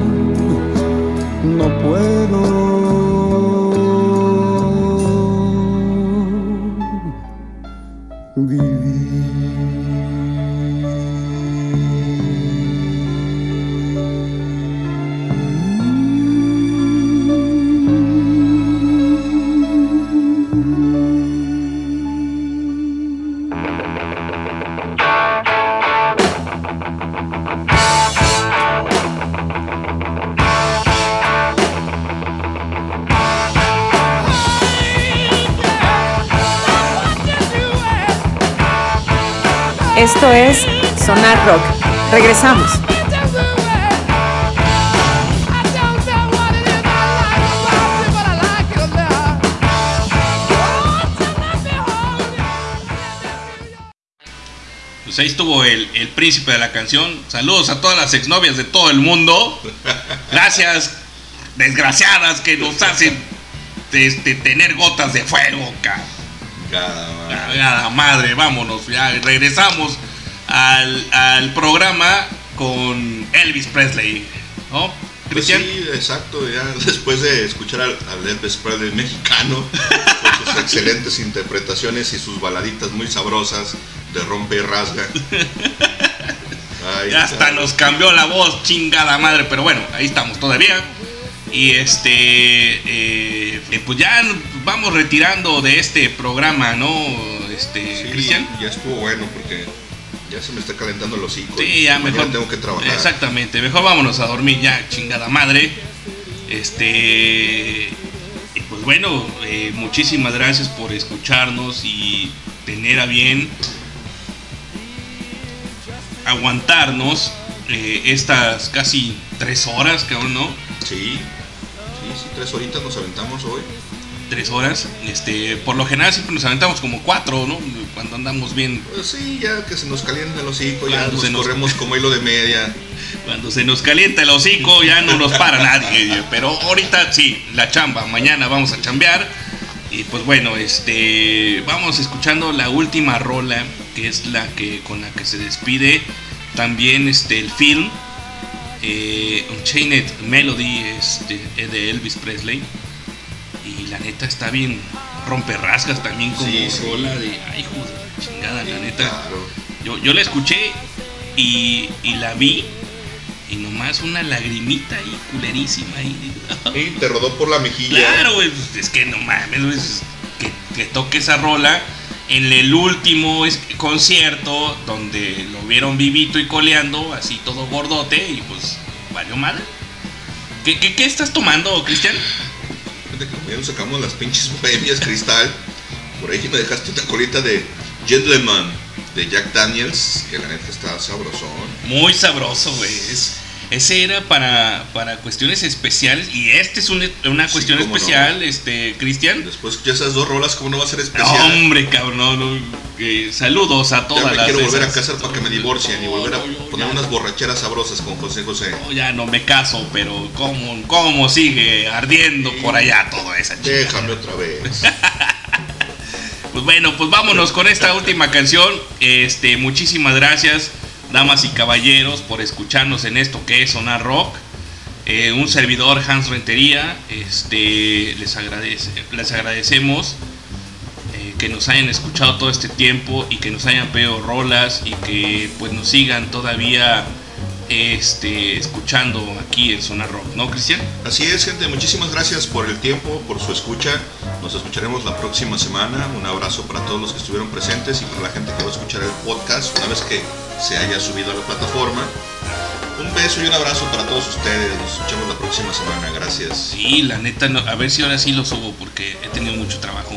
B: Sonar Rock. Regresamos.
C: Pues ahí estuvo el, príncipe de la canción. Saludos a todas las exnovias de todo el mundo. Gracias, desgraciadas, que nos hacen este, tener gotas de fuego, Cada madre. vámonos. Ya regresamos al, programa con Elvis Presley. ¿No?
D: Pues sí, exacto. Ya [LAUGHS] después de escuchar al, Elvis Presley mexicano, [LAUGHS] con sus excelentes interpretaciones y sus baladitas muy sabrosas de rompe y rasga.
C: ya hasta nos cambió la voz, chingada madre, pero bueno, ahí estamos todavía. Y este, eh, eh, pues ya vamos retirando de este programa, ¿no? Este, Cristian.
D: Ya estuvo bueno porque ya se me está calentando los hocico.
C: Sí, ya mejor.
D: tengo que trabajar.
C: Exactamente, mejor vámonos a dormir ya, chingada madre. Este. Pues bueno, eh, muchísimas gracias por escucharnos y tener a bien aguantarnos estas casi tres horas, cabrón, ¿no?
D: Sí sí, tres horitas nos aventamos hoy.
C: Tres horas, este, por lo general siempre nos aventamos como cuatro, ¿no? Cuando andamos bien.
D: Pues sí, ya que se nos calienta el hocico, ya nos, corremos como hilo de media.
C: Cuando se nos calienta el hocico ya no nos para nadie. Pero ahorita sí, la chamba. Mañana vamos a chambear. Y pues bueno, este vamos escuchando la última rola, que es la que con la que se despide también este el film eh, Unchained Melody este, de Elvis Presley. La neta está bien rompe rasgas también como rola de ay joder, chingada, la neta. Yo, yo la escuché y, y la vi y nomás una lagrimita ahí, culerísima ahí. [LAUGHS]
D: Y te rodó por la mejilla.
C: Claro, güey, pues, es que no mames, que, que, toque esa rola en el último concierto donde lo vieron vivito y coleando, así todo gordote, y pues valió mal. ¿Qué, qué, qué estás tomando, Cristian?
D: Ya nos sacamos las pinches bohemias cristal. Por ahí me dejaste una colita de Gentleman de Jack Daniels, que la neta está sabrosón.
C: Muy sabroso, güey. Ese era para, para cuestiones especiales y este es una cuestión especial, este, Cristian.
D: Después de esas dos rolas, ¿cómo no va a ser especial?
C: No, hombre, cabrón. saludos a todas
D: ya me
C: las.
D: quiero volver a casar para que me divorcien y volver a poner unas borracheras sabrosas con José José.
C: No, ya no me caso, pero ¿cómo, cómo sigue ardiendo por allá todo esa
D: chica? Déjame otra vez. [LAUGHS]
C: Pues bueno, pues vámonos con esta última canción. Este, muchísimas gracias, damas y caballeros, por escucharnos en esto que es Sonar Rock. Eh, un servidor Hans Rentería, este, les, agradece, les agradecemos eh, que nos hayan escuchado todo este tiempo y que nos hayan pedido rolas y que pues nos sigan todavía este, escuchando aquí en Zona Rock, ¿no, Cristian?
D: Así es, gente. Muchísimas gracias por el tiempo, por su escucha. Nos escucharemos la próxima semana. Un abrazo para todos los que estuvieron presentes y para la gente que va a escuchar el podcast una vez que se haya subido a la plataforma. Un beso y un abrazo para todos ustedes. Nos escuchamos la próxima semana. Gracias.
C: Sí, la neta, a ver si ahora sí lo subo porque he tenido mucho trabajo.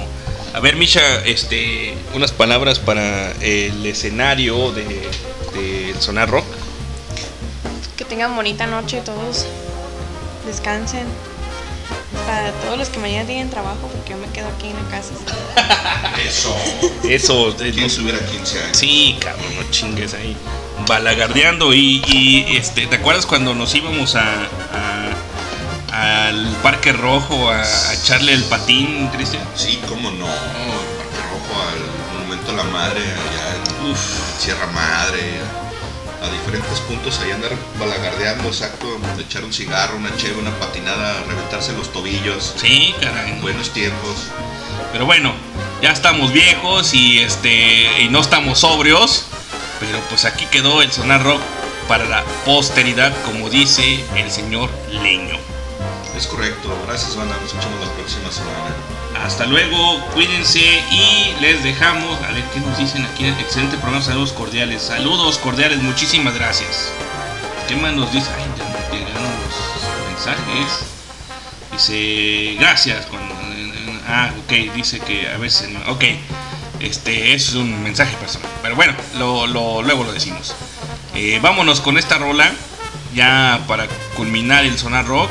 C: A ver, Misha, este, unas palabras para el escenario de, de Sonar Rock
I: que tengan bonita noche todos. Descansen. Para todos los que mañana tienen trabajo, porque yo me quedo aquí en la casa. [LAUGHS]
D: Eso.
C: Eso.
D: ¿Quién subiera 15 años?
C: Sí, cabrón, no chingues ahí. Balagardeando. Y, y este, ¿te acuerdas cuando nos íbamos a, a al Parque Rojo a, a, echarle el patín, Cristian?
D: Sí, cómo no. El Parque Rojo, al Monumento a la Madre, allá en Uf. Sierra Madre a diferentes puntos ahí andar balagardeando, exacto, echar un cigarro, una cheve, una patinada, reventarse los tobillos.
C: Sí, caray.
D: Buenos tiempos.
C: Pero bueno, ya estamos viejos y este y no estamos sobrios, pero pues aquí quedó el sonar rock para la posteridad, como dice el señor Leño.
D: Es correcto, gracias banda, nos escuchamos la próxima semana.
C: Hasta luego, cuídense y les dejamos, a ver qué nos dicen aquí, excelente programa, saludos cordiales, saludos cordiales, muchísimas gracias. ¿Qué más nos dice? Ay, ya nos llegaron los mensajes. Dice, gracias. Ah, ok, dice que a veces no. Ok, este es un mensaje personal. Pero bueno, luego lo decimos. Eh, vámonos con esta rola, ya para culminar el sonar rock.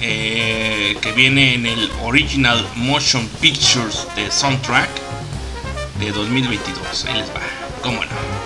C: Eh, que viene en el Original Motion Pictures de Soundtrack de 2022. Ahí les va, cómo no.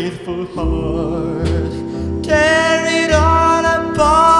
G: Faithful heart, tear it all apart,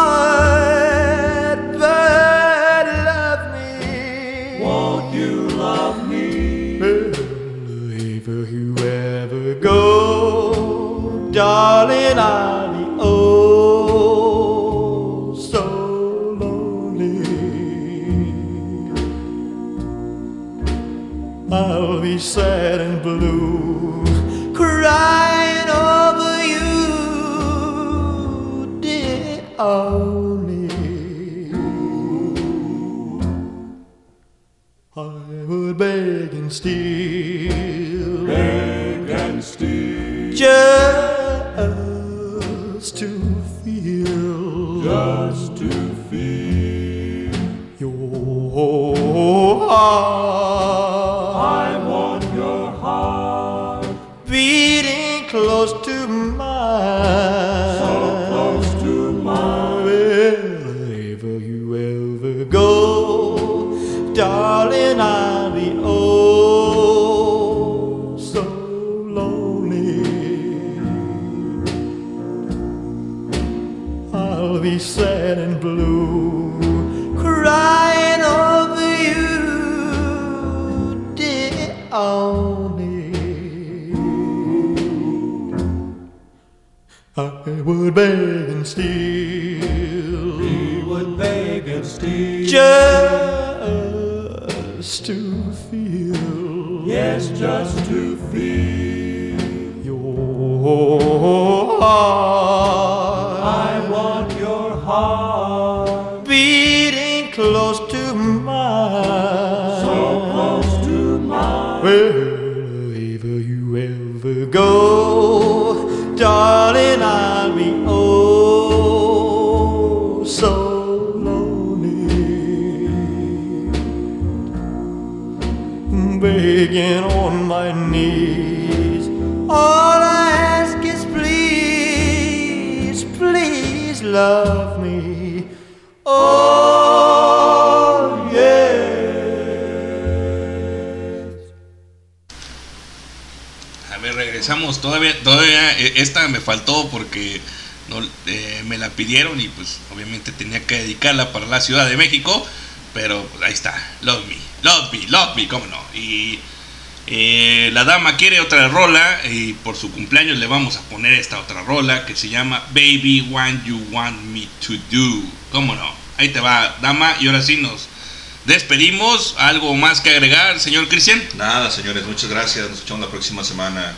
C: pidieron y pues obviamente tenía que dedicarla para la Ciudad de México. Pero pues, ahí está, Love Me, Love Me, Love Me, cómo no. Y Eh, la dama quiere otra rola y por su cumpleaños le vamos a poner esta otra rola que se llama Baby What You Want Me to Do. ¿Cómo no? Ahí te va, dama, y ahora sí nos despedimos. ¿Algo más que agregar, señor Cristian?
D: Nada, señores, muchas gracias. Nos escuchamos la próxima semana.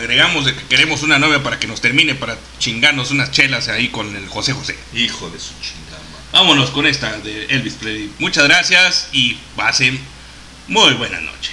C: Agregamos de que queremos una novia para que nos termine, para chingarnos unas chelas ahí con el José José.
D: Hijo de su chingada.
C: Vámonos con esta de Elvis Presley. Muchas gracias y pasen muy buena noche.